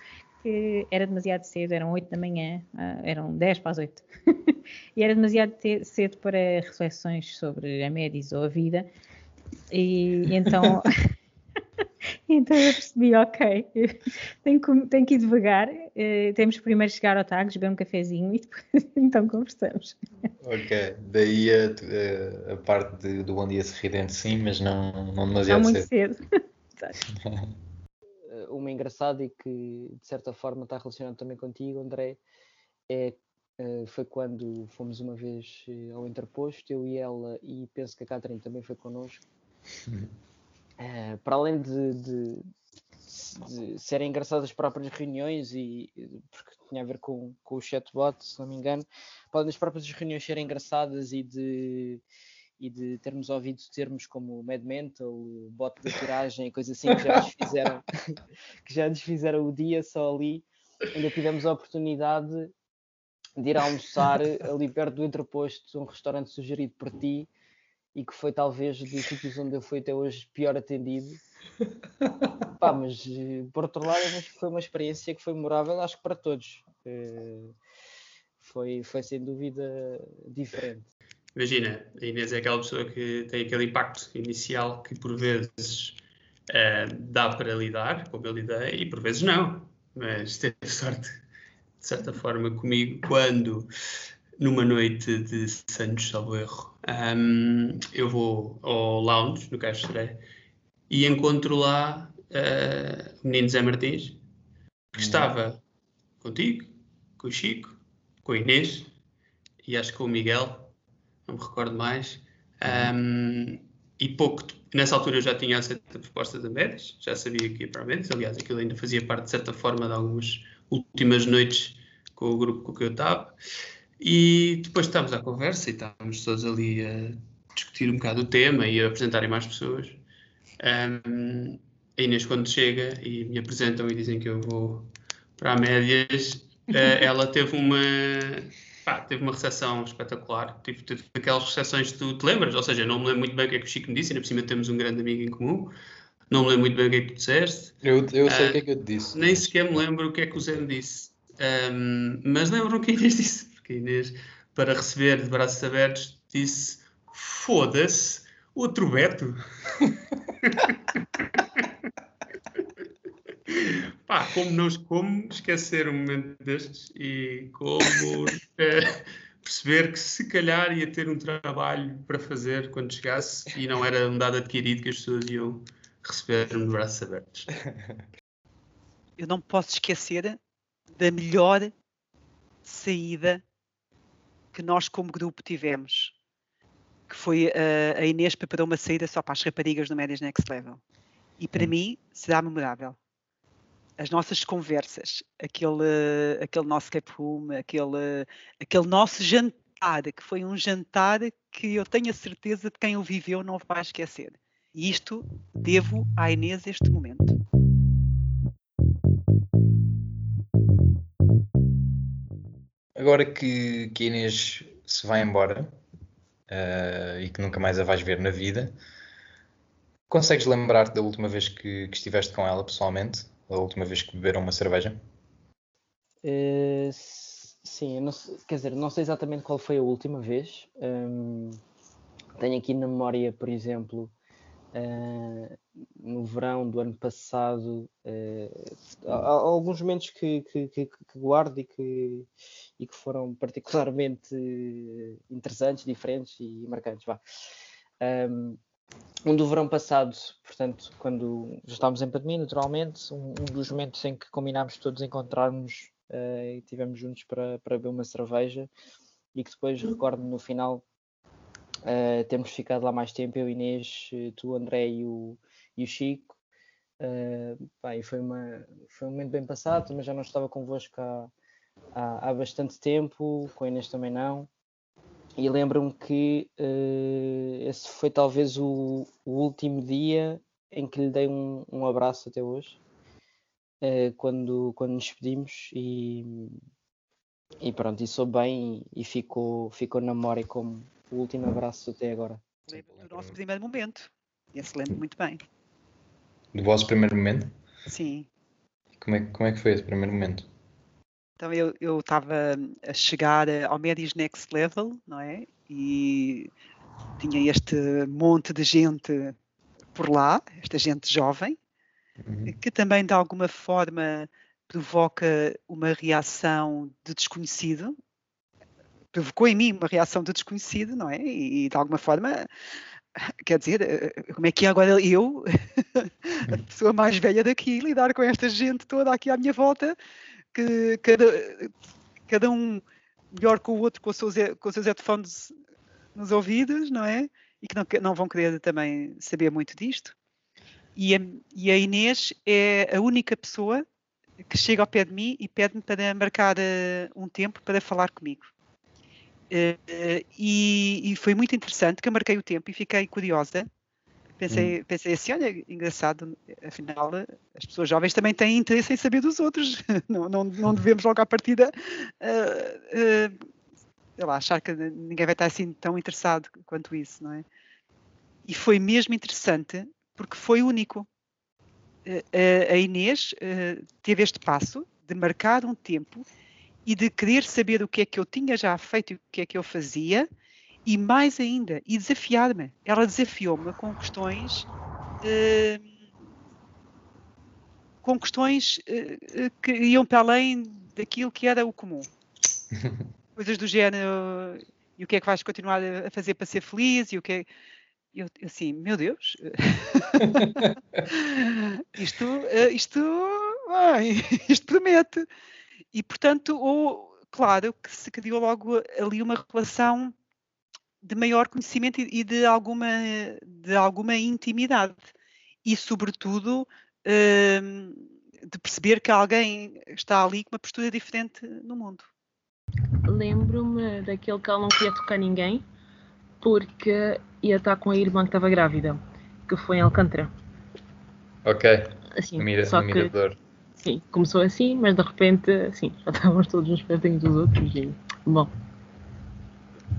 era demasiado cedo, eram 8 da manhã, ah, eram 10 para as 8, e era demasiado cedo para reflexões sobre a Médis ou a vida, e, e então, então eu percebi, ok, tenho que, tenho que ir devagar, eh, temos primeiro chegar ao Tagus, beber um cafezinho e depois então conversamos. Ok, daí a, a- a parte de- do Bom Dia Sorridente, sim, mas não, não Não demasiado muito cedo. cedo. Uma engraçada e que de certa forma está relacionado também contigo, André, é, eh, foi quando fomos uma vez eh, ao Interposto, eu e ela, e penso que a Catherine também foi connosco. Eh, para além de, de- de serem engraçadas as próprias reuniões e e- porque tinha a ver com, com o chatbot, se não me engano, podem as próprias reuniões serem engraçadas e de e de termos ouvido termos como Mad Mental, bot da tiragem, coisa assim que já nos fizeram que já nos fizeram o dia só ali. Ainda tivemos a oportunidade de ir almoçar ali perto do Entreposto, um restaurante sugerido por ti e que foi talvez dos sítios onde eu fui até hoje pior atendido. Pá, mas por outro lado, eu acho que foi uma experiência que foi memorável, acho que para todos. Eh, Foi, foi sem dúvida diferente. Imagina, a Inês é aquela pessoa que tem aquele impacto inicial que por vezes eh, dá para lidar, como eu lidei, e por vezes não. Mas teve sorte, de certa forma, comigo, quando numa noite de Santos, salvo erro, ahm, eu vou ao lounge, no Caixa Estreia, e encontro lá eh, o menino Zé Martins, que estava contigo, com o Chico, com a Inês, e acho que com o Miguel, não me recordo mais. Um, e pouco, nessa altura eu já tinha aceito a proposta da Médis, já sabia que ia para a Médis, aliás, aquilo ainda fazia parte, de certa forma, de algumas últimas noites com o grupo com que eu estava. E depois estávamos à conversa e estávamos todos ali a discutir um bocado o tema e a apresentarem mais pessoas. Um, a Inês, quando chega e me apresentam e dizem que eu vou para a Médias, eh, ela teve uma, pá, teve uma recepção espetacular. Tipo, teve aquelas recepções que tu te lembras, ou seja, não me lembro muito bem o que é que o Chico me disse, ainda por cima temos um grande amigo em comum. Não me lembro muito bem o que é que tu disseste. Eu, eu sei Ah, o que é que eu te disse. Nem sequer me lembro o que é que o Zé me disse. Ahm, mas lembro o que a Inês disse, porque a Inês, para receber de braços abertos, disse: Foda-se, outro Beto. Pá, como, não, como esquecer um momento destes e como eh, perceber que se calhar ia ter um trabalho para fazer quando chegasse e não era um dado adquirido que as pessoas iam receber-me de braços abertos. Eu não posso esquecer da melhor saída que nós como grupo tivemos, que foi uh, a Inês preparou uma saída só para as raparigas do Médias Next Level. E para mim será memorável. As nossas conversas, aquele, aquele nosso cap room, aquele, aquele nosso jantar, que foi um jantar que eu tenho a certeza de quem o viveu não vai esquecer. E isto devo à Inês este momento. Agora que, que a Inês se vai embora uh, e que nunca mais a vais ver na vida, consegues lembrar-te da última vez que, que, estiveste com ela pessoalmente? A última vez que beberam uma cerveja? Uh, sim, não quer dizer, não sei exatamente qual foi a última vez. Um, tenho aqui na memória, por exemplo, Uh, no verão do ano passado, uh, há, alguns momentos que, que, que, que, guardo e que, e que foram particularmente interessantes, diferentes e marcantes. Vá. Um, um do verão passado, portanto, quando já estávamos em pandemia, naturalmente, um, um dos momentos em que combinámos todos encontrarmos uh, e estivemos juntos para, para beber uma cerveja e que depois recordo no final Uh, temos ficado lá mais tempo, eu, Inês, tu, o André e o, e o Chico. Uh, pá, foi, uma, foi um momento bem passado, mas já não estava convosco há, há, há bastante tempo, com a Inês também não. E lembro-me que uh, esse foi talvez o, o, último dia em que lhe dei um, um abraço até hoje, uh, quando, quando nos despedimos. E, e pronto, e sou bem e, e ficou, ficou na memória como, o último abraço até agora. Lembro do nosso primeiro momento. Esse lembro muito bem. Do vosso primeiro momento? Sim. Como é, como é que foi esse primeiro momento? Então eu estava a chegar ao Medis Next Level, não é? E tinha este monte de gente por lá, esta gente jovem, uhum. que também de alguma forma provoca uma reação de desconhecido, provocou em mim uma reação de desconhecido, não é? E, de alguma forma, quer dizer, eh, como é que é agora eu, a pessoa mais velha daqui, lidar com esta gente toda aqui à minha volta, que cada, cada um melhor com o outro com os seus, com os seus headphones nos ouvidos, não é? E que não, não vão querer também saber muito disto. E a, e a Inês é a única pessoa que chega ao pé de mim e pede-me para marcar uh, um tempo para falar comigo. Uh, e, e, foi muito interessante que eu marquei o tempo e fiquei curiosa. Pensei, hum. pensei assim, olha, engraçado, afinal as pessoas jovens também têm interesse em saber dos outros. não, não, não devemos logo à partida uh, uh, lá, achar que ninguém vai estar assim tão interessado quanto isso, não é? E foi mesmo interessante porque foi único. a Inês teve este passo de marcar um tempo e de querer saber o que é que eu tinha já feito e o que é que eu fazia, e mais ainda, e desafiar-me. Ela desafiou-me com questões. Uh, com questões uh, que iam para além daquilo que era o comum. Coisas do género, e o que é que vais continuar a fazer para ser feliz, e o que é... Eu, assim, meu Deus, isto, isto, ai, isto promete. E, portanto, ou, claro que se criou logo ali uma relação de maior conhecimento e de alguma, de alguma intimidade. E, sobretudo, hum, de perceber que alguém está ali com uma postura diferente no mundo. Lembro-me daquele que ela não queria tocar ninguém porque ia estar com a irmã que estava grávida, que foi em Alcântara. Ok. Assim, Mira, só que, Sim, começou assim, mas de repente, sim, já estávamos todos uns pertinho dos outros e, bom.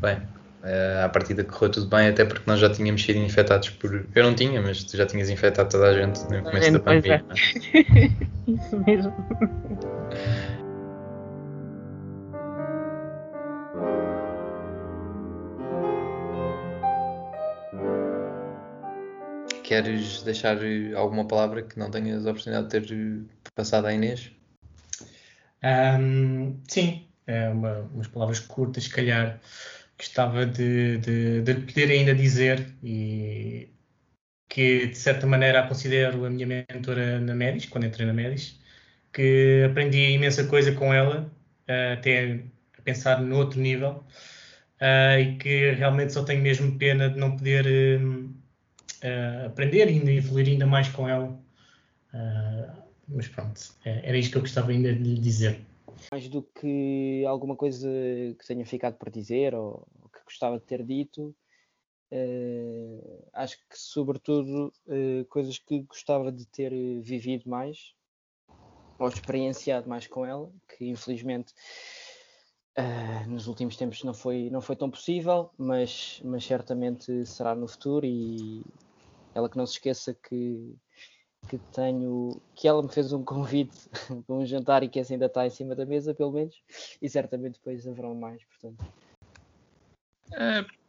Bem, uh, à partida correu tudo bem, até porque nós já tínhamos sido infectados por... Eu não tinha, mas tu já tinhas infectado toda a gente no começo da pandemia. É. Isso mesmo. Queres deixar alguma palavra que não tenhas a oportunidade de ter passado à Inês? Um, sim, é uma, umas palavras curtas, se calhar, gostava de, de, de poder ainda dizer e que de certa maneira a considero a minha mentora na Médis, quando entrei na Médis, que aprendi imensa coisa com ela, até a pensar no outro nível, uh, e que realmente só tenho mesmo pena de não poder uh, aprender e evoluir ainda mais com ela. Mas pronto, é, era isto que eu gostava ainda de lhe dizer. Mais do que alguma coisa que tenha ficado por dizer ou, ou que gostava de ter dito, uh, acho que sobretudo coisas que gostava de ter vivido mais ou experienciado mais com ela, que infelizmente Uh, nos últimos tempos não foi, não foi tão possível, mas, mas certamente será no futuro e ela que não se esqueça que, que tenho que ela me fez um convite para um jantar e que esse ainda está em cima da mesa, pelo menos, e certamente depois haverão mais, portanto. Uh,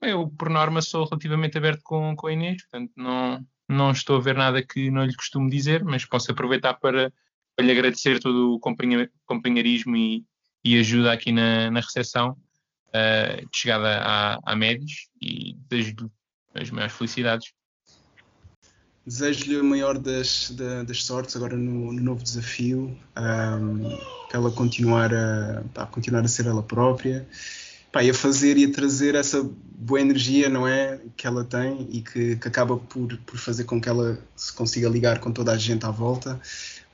eu, por norma, sou relativamente aberto com, com a Inês, portanto não, não estou a ver nada que não lhe costumo dizer, mas posso aproveitar para, para lhe agradecer todo o companheirismo e, e ajuda aqui na, na recepção uh, de chegada à, à Médios e desejo-lhe as maiores felicidades. Desejo-lhe a maior das, das sortes agora no, no novo desafio, um, que ela continuar a, pá, continuar a ser ela própria pá, e a fazer e a trazer essa boa energia, não é? Que ela tem e que, que acaba por, por fazer com que ela se consiga ligar com toda a gente à volta.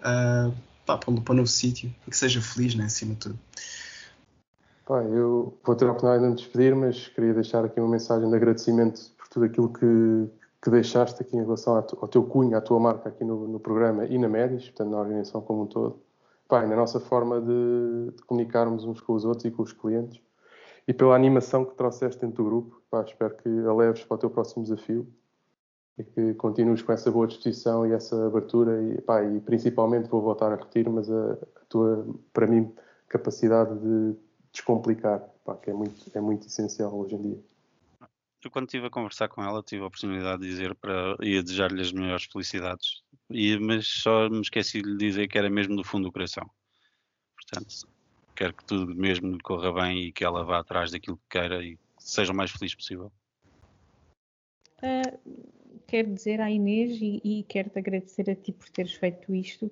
Uh, pá, para, para um novo sítio e que seja feliz, né, acima de tudo. Pá, eu vou ter a oportunidade de me despedir, mas queria deixar aqui uma mensagem de agradecimento por tudo aquilo que, que deixaste aqui em relação ao teu cunho, à tua marca aqui no, no programa e na Médis, portanto na organização como um todo. Pá, na nossa forma de, de, comunicarmos uns com os outros e com os clientes e pela animação que trouxeste dentro do grupo. Pá, espero que a leves para o teu próximo desafio e que continues com essa boa disposição e essa abertura e, pá, e principalmente vou voltar a repetir, mas a, a, tua, para mim, capacidade de descomplicar, pá, que é muito, é muito essencial hoje em dia. Eu quando estive a conversar com ela tive a oportunidade de dizer para ia desejar-lhe as melhores felicidades, e, mas só me esqueci de lhe dizer que era mesmo do fundo do coração. Portanto, quero que tudo mesmo lhe corra bem e que ela vá atrás daquilo que queira e seja o mais feliz possível. Uh, quero dizer à Inês e, e quero-te agradecer a ti por teres feito isto,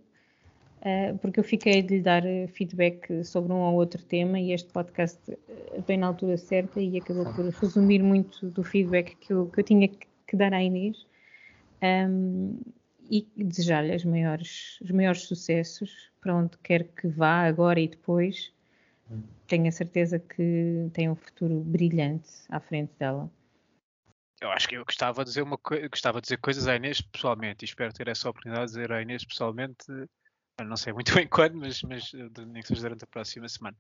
porque eu fiquei de lhe dar eh, feedback sobre um ou outro tema e este podcast uh, bem na altura certa e acabou por resumir muito do feedback que eu, que eu tinha que dar à Inês. Um, e desejar-lhe os maiores, os maiores sucessos para onde quer que vá, agora e depois. Tenho a certeza que tem um futuro brilhante à frente dela eu acho que eu gostava de dizer uma gostava de dizer coisas à Inês pessoalmente e espero ter essa oportunidade de dizer à Inês pessoalmente não sei muito bem quando, mas, mas nem que seja durante a próxima semana.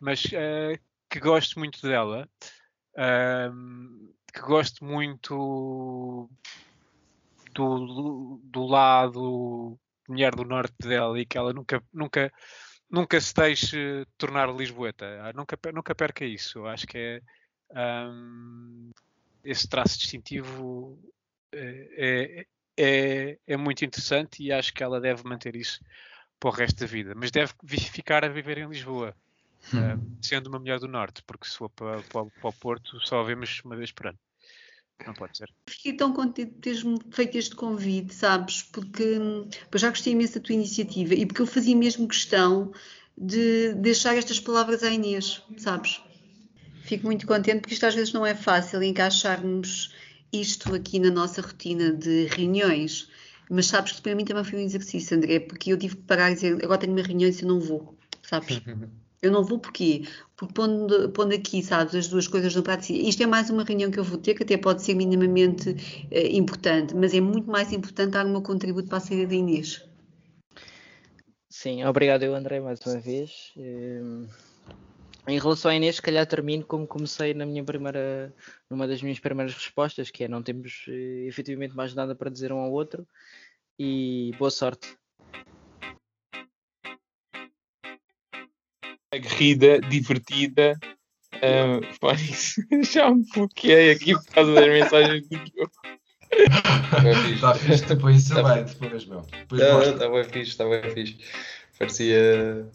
Mas uh, que gosto muito dela, uh, que gosto muito do, do lado mulher do norte dela e que ela nunca, nunca, nunca se deixe tornar lisboeta. Ah, nunca, nunca perca isso. Acho que é. Um, esse traço distintivo é, é, é, muito interessante e acho que ela deve manter isso para o resto da vida. Mas deve ficar a viver em Lisboa, hum. uh, sendo uma mulher do Norte, porque se for para, para, para, o Porto só a vemos uma vez por ano. Não pode ser. Fiquei tão contente de teres-me feito este convite, sabes? Porque eu já gostei imenso da tua iniciativa e porque eu fazia mesmo questão de deixar estas palavras à Inês, sabes? Fico muito contente porque isto às vezes não é fácil encaixarmos isto aqui na nossa rotina de reuniões. Mas sabes que para mim também foi um exercício, André, porque eu tive que parar e dizer agora tenho uma reunião e eu não vou, sabes? Eu não vou porquê? Porque pondo, pondo aqui, sabes, as duas coisas no prato, isto é mais uma reunião que eu vou ter, que até pode ser minimamente eh, importante, mas é muito mais importante dar o meu contributo para a saída da Inês. Sim, obrigado eu, André, mais uma vez. Ehm, em relação à Inês, se calhar termino como comecei na minha primeira, numa das minhas primeiras respostas, que é não temos eh, efetivamente mais nada para dizer um ao outro e boa sorte. Aguerrida, divertida, uh, já me bloqueei aqui por causa das mensagens do jogo. Está fixe, depois isso tá bem, depois, meu. Está bem fixe, está bem fixe. Parecia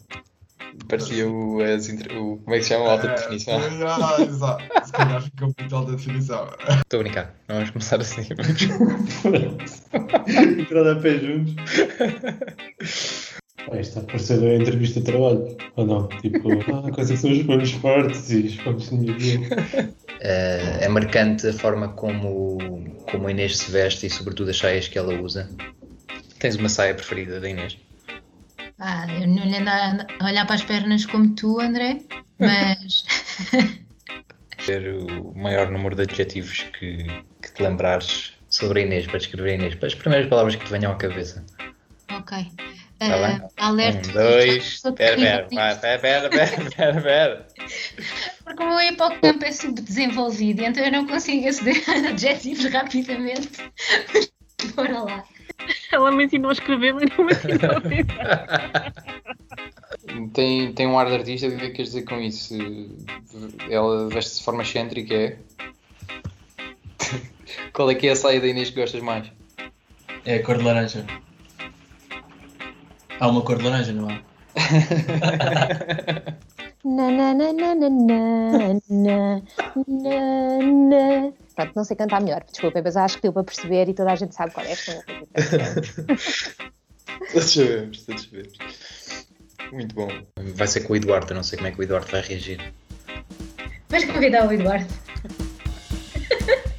Parecia o, as, o. Como é que se chama? O alta definição. Ah, exato. Se calhar ficou muito alta definição. Estou a brincar. Vamos começar assim. Entrada a pé juntos. Ah, isto apareceu na entrevista de trabalho, ou não? Tipo, ah, quais é são os pontos fortes e os pontos negativos? Eh, é marcante a forma como, como a Inês se veste e, sobretudo, as saias que ela usa. Tens uma saia preferida da Inês? Ah, eu não lhe ando a olhar para as pernas como tu, André, mas Ter o maior número de adjetivos que, que te lembrares sobre a Inês, para descrever a Inês. Para as primeiras palavras que te venham à cabeça. ok. Ah, bem? alerta. Um, dois. Pera, pera, pera. Porque o meu hipocampo é subdesenvolvido, então eu não consigo aceder a adjetivos rapidamente. Bora lá. Ela me ensinou a escrever, mas não me ensinou a pensar. Tem, tem um ar de artista, o que é que queres dizer com isso? Ela veste-se de forma excêntrica, é? Qual é que é a saia da Inês que gostas mais? É a cor de laranja. Há uma cor de laranja, não há? Na, na, na, na, na, na, na, na. Pronto, não sei cantar melhor, desculpem, mas acho que deu para perceber e toda a gente sabe qual é esta. todos sabemos, todos sabemos. Muito bom. Vai ser com o Eduardo, eu não sei como é que o Eduardo vai reagir. Vais convidar o Eduardo.